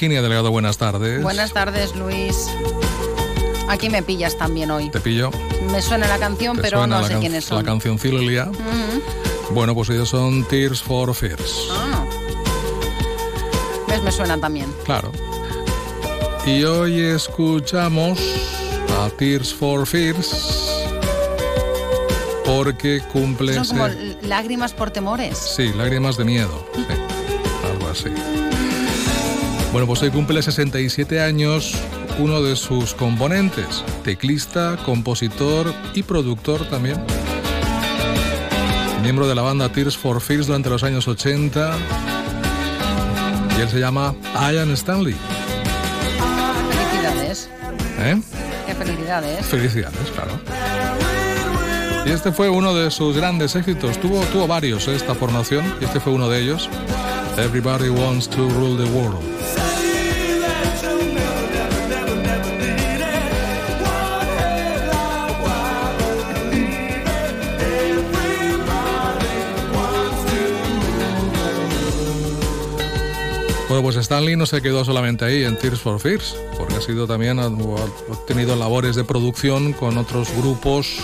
Virginia Delgado, buenas tardes. Buenas tardes, Luis. Aquí me pillas también hoy. ¿Te pillo? Me suena la canción, ¿Te pero no sé can- quiénes son. La canción Cilia. Ujú. Bueno, pues ellos son Tears for Fears. Ah. ¿Ves? Me suena también. Claro. Y hoy escuchamos a Tears for Fears porque cumple Son como lágrimas por temores. Sí, lágrimas de miedo. Sí. Bueno, pues hoy cumple 67 años uno de sus componentes, teclista, compositor y productor también. Miembro de la banda Tears for Fears durante los años 80. Y él se llama Ian Stanley. Felicidades. ¿eh? Qué felicidades. Felicidades, claro. Y este fue uno de sus grandes éxitos. Tuvo, tuvo varios ¿eh? esta formación y este fue uno de ellos. Everybody wants to rule the world. Pues Stanley no se quedó solamente ahí en Tears for Fears, porque ha sido también, ha tenido labores de producción con otros grupos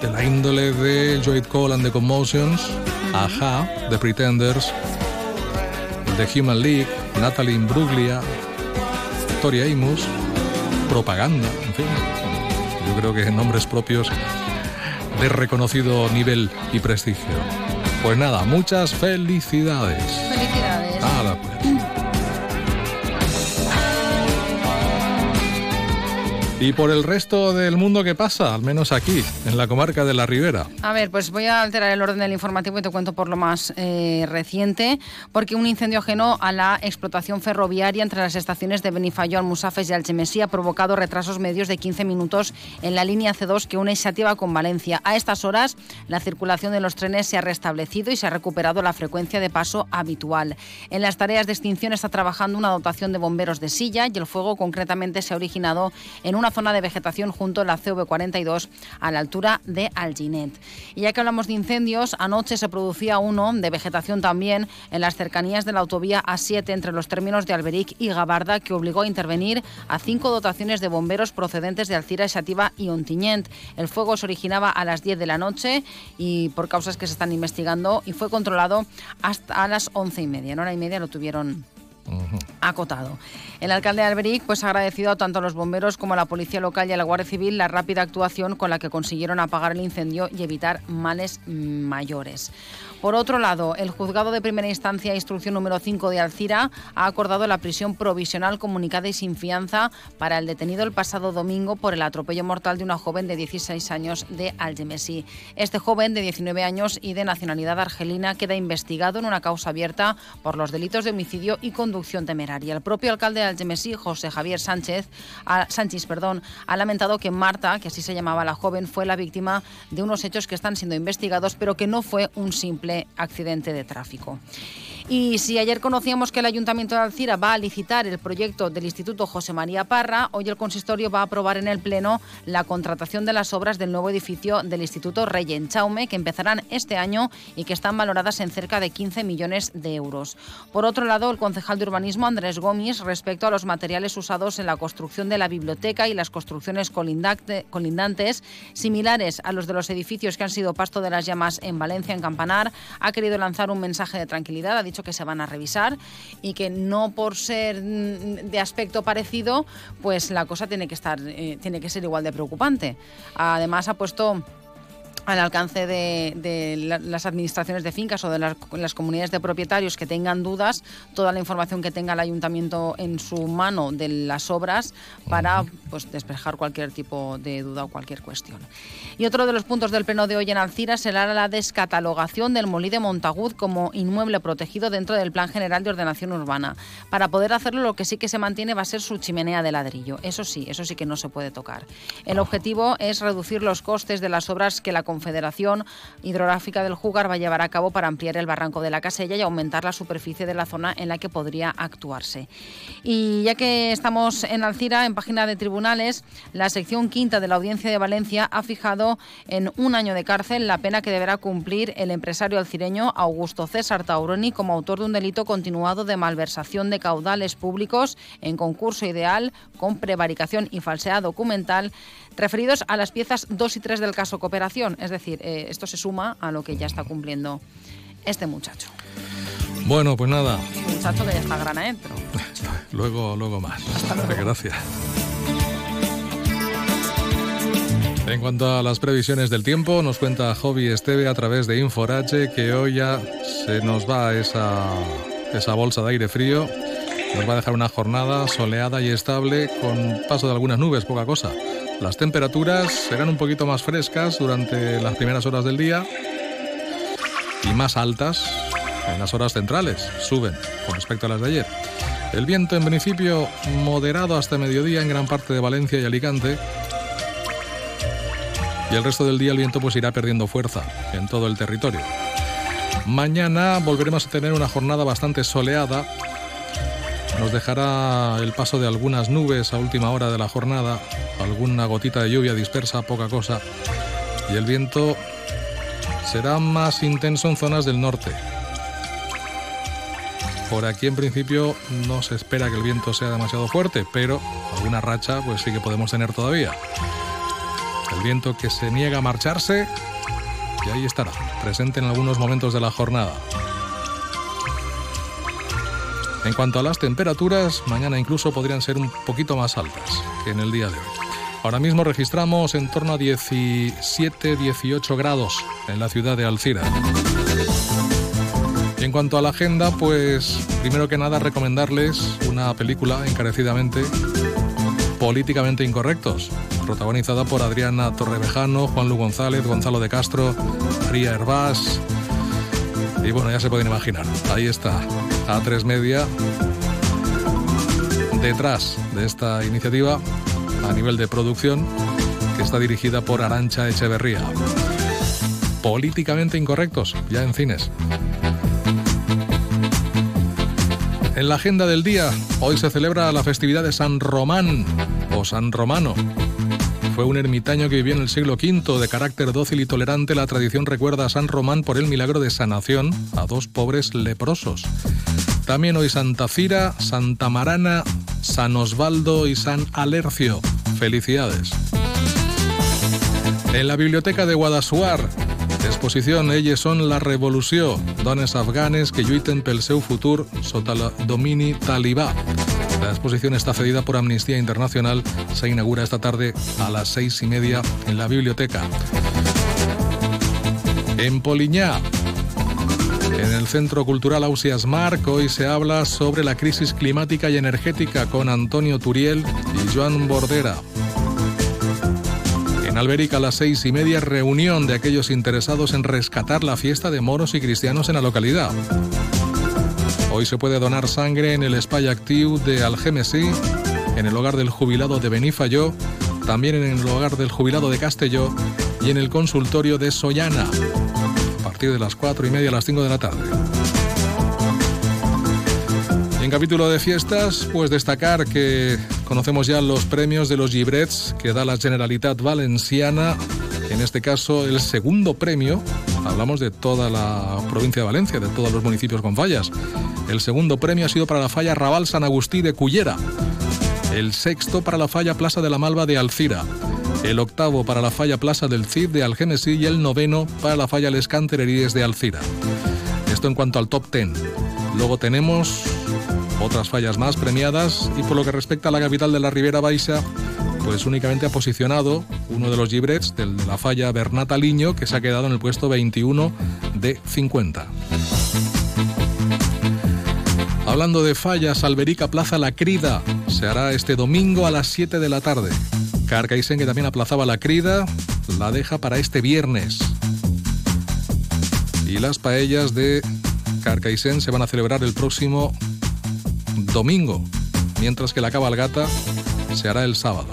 de, la índole de Joy Cole and the Commotions, Aja, The Pretenders, The Human League, Natalie Imbruglia, Tori Amos, Propaganda, en fin. Yo creo que nombres propios de reconocido nivel y prestigio. Pues nada, muchas felicidades. Felicidades. Nada, pues. ¿Y por el resto del mundo qué pasa? Al menos aquí, en la comarca de la Ribera. A ver, pues voy a alterar el orden del informativo y te cuento por lo más eh, reciente, porque un incendio ajeno a la explotación ferroviaria entre las estaciones de Benifayón, Musafes y Alchemesí ha provocado retrasos medios de 15 minutos en la línea C2 que une Xativa con Valencia. A estas horas, la circulación de los trenes se ha restablecido y se ha recuperado la frecuencia de paso habitual. En las tareas de extinción está trabajando una dotación de bomberos de silla y el fuego concretamente se ha originado en una zona de vegetación junto a la CV42 a la altura de Alginet. Y ya que hablamos de incendios, anoche se producía uno de vegetación también en las cercanías de la autovía A7 entre los términos de Alberic y Gabarda que obligó a intervenir a cinco dotaciones de bomberos procedentes de Alcira, Xativa y Ontinyent. El fuego se originaba a las 10 de la noche y por causas que se están investigando y fue controlado hasta las once y media. En hora y media lo tuvieron acotado. El alcalde de Alberic pues, ha agradecido tanto a los bomberos como a la policía local y a la Guardia Civil la rápida actuación con la que consiguieron apagar el incendio y evitar males mayores. Por otro lado, el juzgado de primera instancia, instrucción número 5 de Alcira, ha acordado la prisión provisional comunicada y sin fianza para el detenido el pasado domingo por el atropello mortal de una joven de 16 años de Algemesí. Este joven de 19 años y de nacionalidad argelina queda investigado en una causa abierta por los delitos de homicidio y conducción temeraria. El propio alcalde de Algemesí, José Javier Sánchez, Sánchez perdón, ha lamentado que Marta, que así se llamaba la joven, fue la víctima de unos hechos que están siendo investigados, pero que no fue un simple accidente de tráfico. Y si ayer conocíamos que el Ayuntamiento de Alcira va a licitar el proyecto del Instituto José María Parra, hoy el consistorio va a aprobar en el Pleno la contratación de las obras del nuevo edificio del Instituto Rey en Chaume, que empezarán este año y que están valoradas en cerca de 15 millones de euros. Por otro lado, el concejal de urbanismo Andrés Gómez, respecto a los materiales usados en la construcción de la biblioteca y las construcciones colindantes, similares a los de los edificios que han sido pasto de las llamas en Valencia, en Campanar, ha querido lanzar un mensaje de tranquilidad. Dicho que se van a revisar y que no por ser mm, de aspecto parecido, pues la cosa tiene que estar, eh, tiene que ser igual de preocupante. Además ha puesto al alcance de, las administraciones de fincas o de las, comunidades de propietarios que tengan dudas, toda la información que tenga el ayuntamiento en su mano de las obras para pues, despejar cualquier tipo de duda o cualquier cuestión. Y otro de los puntos del pleno de hoy en Alcira será la descatalogación del Molí de Montagud como inmueble protegido dentro del Plan General de Ordenación Urbana. Para poder hacerlo, lo que sí que se mantiene va a ser su chimenea de ladrillo. Eso sí, eso sí que no se puede tocar. El objetivo es reducir los costes de las obras que la Confederación Hidrográfica del Júgar va a llevar a cabo para ampliar el barranco de la Casella y aumentar la superficie de la zona en la que podría actuarse. Y ya que estamos en Alcira, en página de tribunales, la sección quinta de la Audiencia de Valencia ha fijado en un año de cárcel la pena que deberá cumplir el empresario alcireño Augusto César Tauroni como autor de un delito continuado de malversación de caudales públicos en concurso ideal con prevaricación y falsedad documental referidos a las piezas 2 y 3 del caso Cooperación. Es decir, eh, esto se suma a lo que ya está cumpliendo este muchacho. Bueno, pues nada. Un muchacho que ya está grana, ¿eh? luego, luego más. Gracias. En cuanto a las previsiones del tiempo, nos cuenta Hobby Esteve a través de Inforache que hoy ya se nos va esa, esa bolsa de aire frío. Nos va a dejar una jornada soleada y estable con paso de algunas nubes, poca cosa. Las temperaturas serán un poquito más frescas durante las primeras horas del día y más altas en las horas centrales. Suben con respecto a las de ayer. El viento en principio moderado hasta mediodía en gran parte de Valencia y Alicante. Y el resto del día el viento pues irá perdiendo fuerza en todo el territorio. Mañana volveremos a tener una jornada bastante soleada. Nos dejará el paso de algunas nubes a última hora de la jornada, alguna gotita de lluvia dispersa, poca cosa. Y el viento será más intenso en zonas del norte. Por aquí en principio no se espera que el viento sea demasiado fuerte, pero alguna racha pues sí que podemos tener todavía. El viento que se niega a marcharse y ahí estará, presente en algunos momentos de la jornada. En cuanto a las temperaturas, mañana incluso podrían ser un poquito más altas que en el día de hoy. Ahora mismo registramos en torno a 17-18 grados en la ciudad de Alcira. Y en cuanto a la agenda, pues primero que nada recomendarles una película encarecidamente Políticamente Incorrectos, protagonizada por Adriana Torrevejano, Juan Lu González, Gonzalo de Castro, María Hervás. Y bueno, ya se pueden imaginar, ahí está, A3 Media, detrás de esta iniciativa a nivel de producción, que está dirigida por Arancha Echeverría. Políticamente Incorrectos, ya en cines. En la agenda del día, hoy se celebra la festividad de San Román o San Romano. Fue un ermitaño que vivió en el siglo V, de carácter dócil y tolerante. La tradición recuerda a San Román por el milagro de sanación a dos pobres leprosos. También hoy Santa Cira, Santa Marana, San Osvaldo y San Alercio. Felicidades. En la biblioteca de Guadasuar Exposición Elles son la revolució, dones afganes que lluiten pel seu futur sota la domini talibà. La exposición está cedida por Amnistía Internacional. Se inaugura esta tarde a las seis y media en la biblioteca. En Poliñá, en el Centro Cultural Ausias Marc, hoy se habla sobre la crisis climática y energética con Antonio Turiel y Joan Bordera. En Alberica a las seis y media, reunión de aquellos interesados en rescatar la fiesta de moros y cristianos en la localidad. Hoy se puede donar sangre en el Espai Actiu de Algemesí, en el hogar del jubilado de Benifayó, también en el hogar del jubilado de Castelló y en el consultorio de Sollana, a partir de las cuatro y media a las cinco de la tarde. en capítulo de fiestas, pues destacar que Conocemos ya los premios de los Gibrets que da la Generalitat Valenciana, en este caso el segundo premio, hablamos de toda la provincia de Valencia, de todos los municipios con fallas. El segundo premio ha sido para la falla Raval San Agustí de Cullera, el sexto para la falla Plaza de la Malva de Alcira, el octavo para la falla Plaza del Cid de Algenesí y el noveno para la falla Les Cantereríes de Alcira. Esto en cuanto al top ten. Luego tenemos otras fallas más premiadas y por lo que respecta a la capital de la Ribera Baixa, pues únicamente ha posicionado uno de los gibrets de la falla Bernata Liño que se ha quedado en el puesto 21 de 50. Hablando de fallas, Alberica Plaza La Crida se hará este domingo a las 7 de la tarde. Carcaisen, que también aplazaba La Crida, la deja para este viernes. Y las paellas de Carcaisen se van a celebrar el próximo domingo, mientras que la cabalgata se hará el sábado.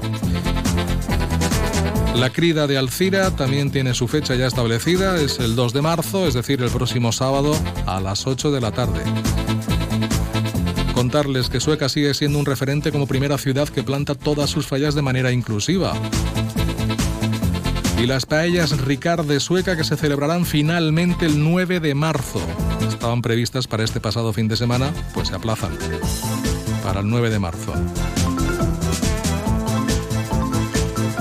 La crida de Alcira también tiene su fecha ya establecida, es el 2 de marzo, es decir, el próximo sábado a las 8 de la tarde. Contarles que Sueca sigue siendo un referente como primera ciudad que planta todas sus fallas de manera inclusiva. Y las paellas Ricard de Sueca que se celebrarán finalmente el 9 de marzo. Estaban previstas para este pasado fin de semana, pues se aplazan para el 9 de marzo.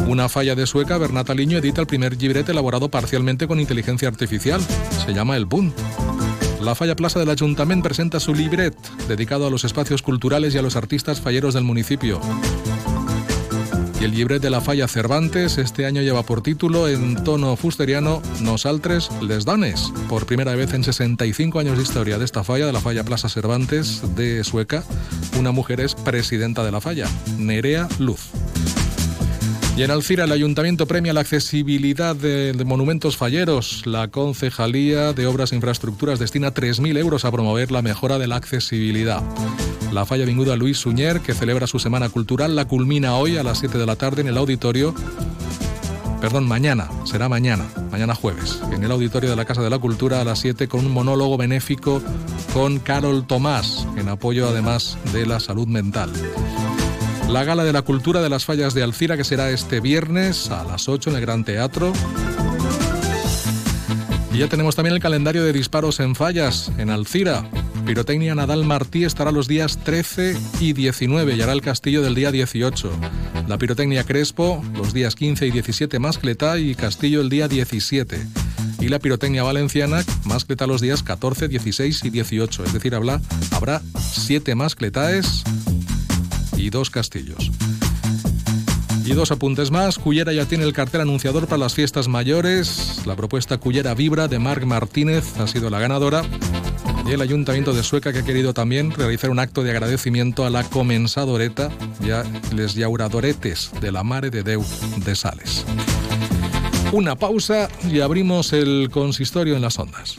Una falla de Sueca, Bernat Aliño edita el primer gibrete elaborado parcialmente con inteligencia artificial. Se llama El Boom. La Falla Plaza del Ayuntamiento presenta su libret, dedicado a los espacios culturales y a los artistas falleros del municipio. Y el libret de la falla Cervantes este año lleva por título en tono fusteriano Nosaltres les dones. Por primera vez en 65 años de historia de esta falla, de la falla Plaza Cervantes de Sueca, una mujer es presidenta de la falla, Nerea Luz. Y en Alcira el ayuntamiento premia la accesibilidad de, monumentos falleros. La Concejalía de Obras e Infraestructuras destina 3.000 euros a promover la mejora de la accesibilidad. La falla vinguda Luis Suñer, que celebra su semana cultural, la culmina hoy a las 7 de la tarde en el auditorio perdón, mañana, será mañana, mañana jueves, en el auditorio de la Casa de la Cultura a las 7 con un monólogo benéfico con Carol Tomás, en apoyo además de la salud mental. La Gala de la Cultura de las Fallas de Alcira, que será este viernes a las 8 en el Gran Teatro. Y ya tenemos también el calendario de disparos en fallas en Alcira. Pirotecnia Nadal Martí estará los días 13 y 19 y hará el castillo del día 18. La Pirotecnia Crespo los días 15 y 17 Mascleta y Castillo el día 17. Y la Pirotecnia Valenciana Mascleta los días 14, 16 y 18. Es decir, habrá, habrá 7 Mascletaes y dos castillos. Y dos apuntes más. Cullera ya tiene el cartel anunciador para las fiestas mayores. La propuesta Cullera Vibra de Marc Martínez ha sido la ganadora. Y el Ayuntamiento de Sueca que ha querido también realizar un acto de agradecimiento a la comensadoreta y a les llauradoretes de la Mare de Deu de Sales. Una pausa y abrimos el consistorio en las ondas.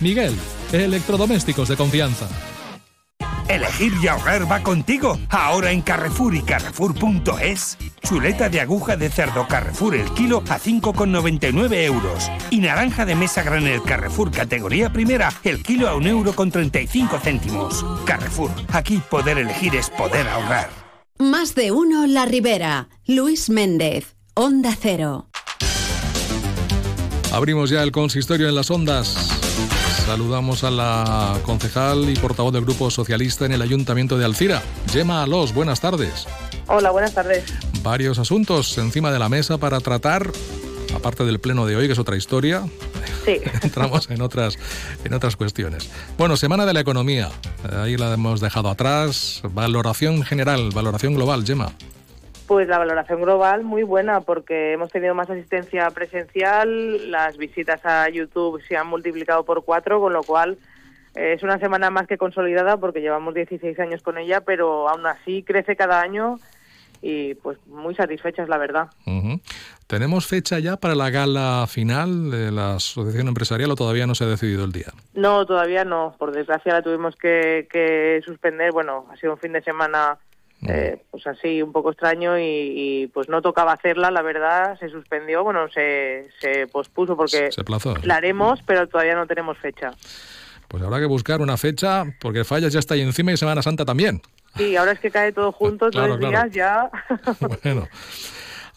Miguel, electrodomésticos de confianza. Elegir y ahorrar va contigo. Ahora en Carrefour y Carrefour.es. Chuleta de aguja de cerdo Carrefour el kilo a 5,99 euros. Y naranja de mesa granel Carrefour categoría primera el kilo a 1 euro con 35 céntimos. Carrefour, aquí poder elegir es poder ahorrar. Más de uno La Ribera. Luis Méndez, Onda Cero. Abrimos ya el consistorio en las ondas. Saludamos a la concejal y portavoz del Grupo Socialista en el Ayuntamiento de Alcira, Gemma Alós. Buenas tardes. Hola, buenas tardes. Varios asuntos encima de la mesa para tratar, aparte del pleno de hoy, que es otra historia. Sí. Entramos en otras, en otras cuestiones. Bueno, Semana de la Economía. Ahí la hemos dejado atrás. Valoración general, valoración global, Gemma. Pues la valoración global muy buena porque hemos tenido más asistencia presencial, las visitas a YouTube se han multiplicado por cuatro, con lo cual eh, es una semana más que consolidada porque llevamos 16 años con ella, pero aún así crece cada año y pues muy satisfechas la verdad. ¿Tenemos fecha ya para la gala final de la Asociación Empresarial o todavía no se ha decidido el día? No, todavía no. Por desgracia la tuvimos que, que suspender. Bueno, ha sido un fin de semana eh, pues así un poco extraño y, pues no tocaba hacerla, la verdad, se suspendió, bueno, se, se pospuso porque la haremos, pero todavía no tenemos fecha. Pues habrá que buscar una fecha porque Fallas ya está ahí encima y Semana Santa también. Sí, ahora es que cae todo junto, los días ya. bueno.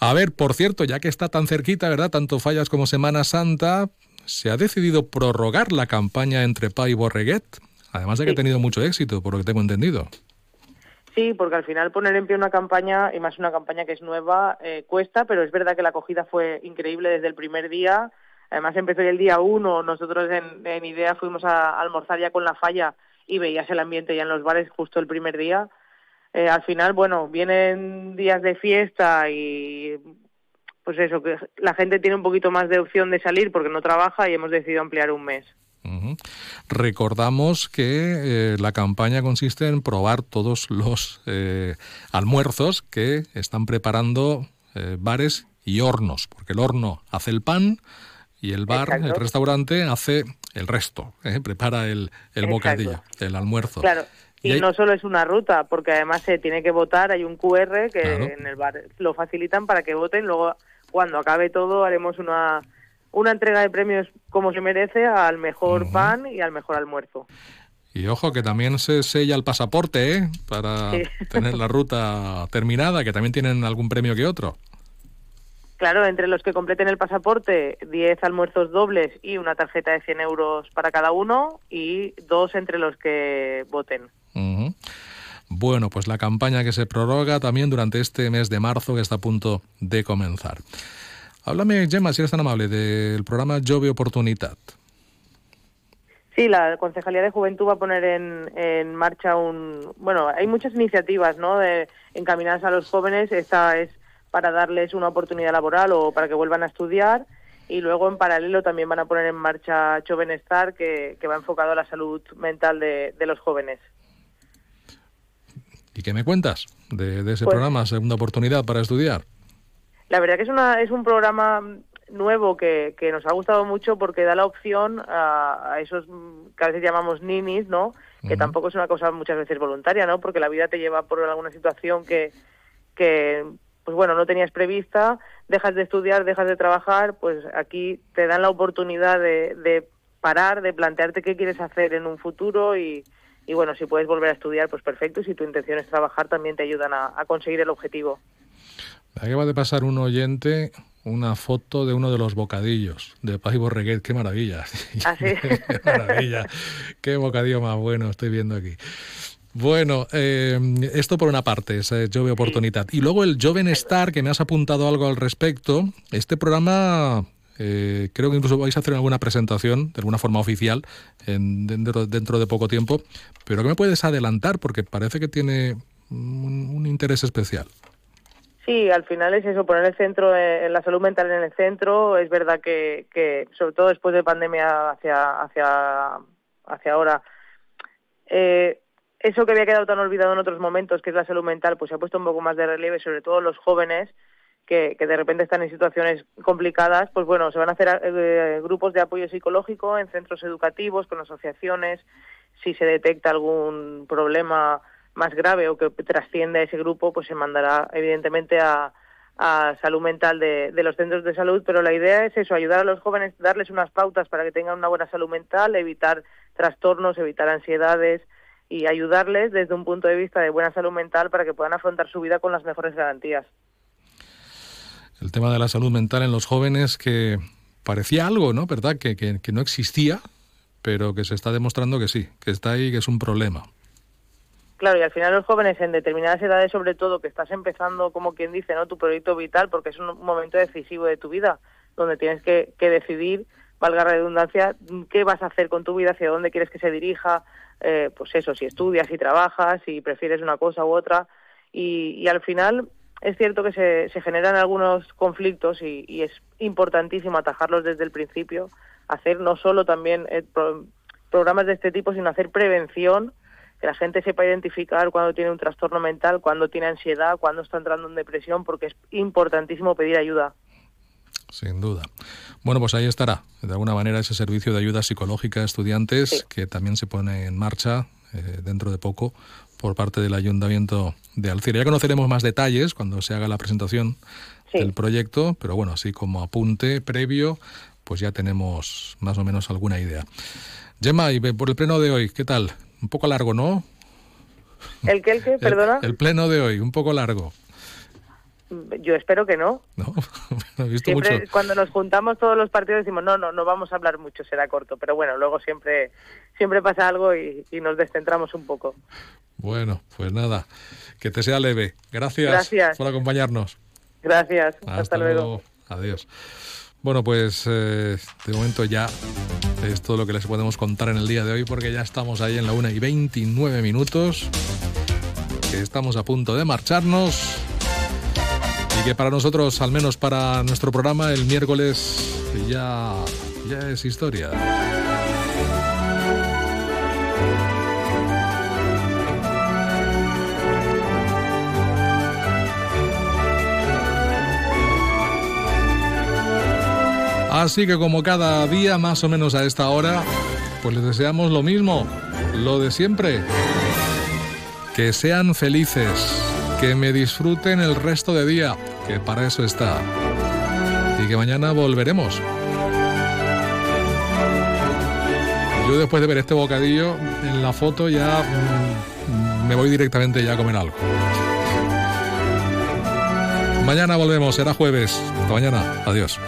A ver, por cierto, ya que está tan cerquita, ¿verdad? Tanto Fallas como Semana Santa, se ha decidido prorrogar la campaña entre Pa y Borreguet, además de que ha tenido mucho éxito, por lo que tengo entendido. Sí, porque al final poner en pie una campaña, y más una campaña que es nueva, eh, cuesta, pero es verdad que la acogida fue increíble desde el primer día. Además empezó el día uno, nosotros en, Idea fuimos a, almorzar ya con la falla y veías el ambiente ya en los bares justo el primer día. Eh, al final, bueno, vienen días de fiesta y pues eso, que la gente tiene un poquito más de opción de salir porque no trabaja y hemos decidido ampliar un mes. Recordamos que eh, la campaña consiste en probar todos los eh, almuerzos que están preparando eh, bares y hornos, porque el horno hace el pan y el bar, el restaurante, hace el resto, prepara el, el bocadillo, el almuerzo. Claro. Y, no solo es una ruta, porque además se tiene que votar, hay un QR que en el bar lo facilitan para que voten, luego cuando acabe todo haremos una, una entrega de premios como se merece al mejor pan y al mejor almuerzo. Y ojo que también se sella el pasaporte, ¿eh? Para tener la ruta terminada, que también tienen algún premio que otro. Claro, entre los que completen el pasaporte, 10 almuerzos dobles y una tarjeta de 100 euros para cada uno y dos entre los que voten. Bueno, pues la campaña que se prorroga también durante este mes de marzo que está a punto de comenzar. Háblame, Gemma, si eres tan amable, del programa Jove Oportunidad. Sí, la Concejalía de Juventud va a poner en, marcha un... Bueno, hay muchas iniciativas, ¿no?, de, encaminadas a los jóvenes. Esta es para darles una oportunidad laboral o para que vuelvan a estudiar. Y luego, en paralelo, también van a poner en marcha Jovenestar, que, que va enfocado a la salud mental de, los jóvenes. ¿Y qué me cuentas de, ese pues programa, Segunda Oportunidad para Estudiar? La verdad que es, una, es un programa nuevo que, que nos ha gustado mucho porque da la opción a, esos que a veces llamamos ninis, ¿no? Que tampoco es una cosa muchas veces voluntaria, ¿no? Porque la vida te lleva por alguna situación que, que pues bueno, no tenías prevista, dejas de estudiar, dejas de trabajar, pues aquí te dan la oportunidad de, de parar, de plantearte qué quieres hacer en un futuro y, y, bueno, si puedes volver a estudiar, pues perfecto, y si tu intención es trabajar, también te ayudan a, a conseguir el objetivo. Acaba de pasar un oyente una foto de uno de los bocadillos de Paz y Borreguet. ¡Qué maravilla! ¿Ah, ¡Qué maravilla! ¡Qué bocadillo más bueno estoy viendo aquí! Bueno, eh, esto por una parte, es eh, Jove Oportunidad. Y luego el Joven Star, que me has apuntado algo al respecto. Este programa, eh, creo que incluso vais a hacer alguna presentación de alguna forma oficial en, dentro, dentro, de poco tiempo. Pero ¿qué me puedes adelantar? Porque parece que tiene un, interés especial. Sí, al final es eso, poner el centro, en la salud mental en el centro. Es verdad que, que sobre todo después de pandemia hacia, hacia, hacia ahora, eh, eso que había quedado tan olvidado en otros momentos, que es la salud mental, pues se ha puesto un poco más de relieve, sobre todo los jóvenes que, que de repente están en situaciones complicadas, pues bueno, se van a hacer eh, grupos de apoyo psicológico en centros educativos, con asociaciones, si se detecta algún problema más grave o que trasciende a ese grupo, pues se mandará evidentemente a, a salud mental de, los centros de salud, pero la idea es eso, ayudar a los jóvenes, darles unas pautas para que tengan una buena salud mental, evitar trastornos, evitar ansiedades, y ayudarles desde un punto de vista de buena salud mental para que puedan afrontar su vida con las mejores garantías. El tema de la salud mental en los jóvenes que parecía algo, ¿no? ¿Verdad? Que, que, no existía, pero que se está demostrando que sí, que está ahí, que es un problema. Claro, y al final los jóvenes en determinadas edades, sobre todo, que estás empezando, como quien dice, ¿no? Tu proyecto vital, porque es un momento decisivo de tu vida, donde tienes que, que decidir, valga la redundancia, qué vas a hacer con tu vida, hacia dónde quieres que se dirija, eh, pues eso, si estudias, si trabajas, si prefieres una cosa u otra. Y, al final es cierto que se, se generan algunos conflictos y, es importantísimo atajarlos desde el principio, hacer no solo también eh, programas de este tipo, sino hacer prevención, que la gente sepa identificar cuando tiene un trastorno mental, cuando tiene ansiedad, cuando está entrando en depresión, porque es importantísimo pedir ayuda. Sin duda. Bueno, pues ahí estará, de alguna manera, ese servicio de ayuda psicológica a estudiantes que también se pone en marcha eh, dentro de poco por parte del Ayuntamiento de Alcira. Ya conoceremos más detalles cuando se haga la presentación del proyecto, pero bueno, así como apunte previo, pues ya tenemos más o menos alguna idea. Gemma, y por el pleno de hoy, ¿qué tal? Un poco largo, ¿no? ¿El qué, el qué? Perdona. el pleno de hoy, un poco largo. Yo espero que no. No, siempre, Cuando nos juntamos todos los partidos decimos, no, no, no vamos a hablar mucho, será corto. Pero bueno, luego siempre, siempre pasa algo y, nos descentramos un poco. Bueno, pues nada, que te sea leve. Gracias, por acompañarnos. Gracias, hasta, luego. Adiós. Bueno, pues eh, de momento ya es todo lo que les podemos contar en el día de hoy porque ya estamos ahí en la 1 y 29 minutos. Que estamos a punto de marcharnos que para nosotros, al menos para nuestro programa, el miércoles ya, ya es historia. Así que como cada día, más o menos a esta hora, pues les deseamos lo mismo, lo de siempre. Que sean felices, que me disfruten el resto de día, que para eso está. Y que mañana volveremos. Yo después de ver este bocadillo en la foto ya mm, me voy directamente ya a comer algo. Mañana volvemos, será jueves. Hasta mañana. Adiós.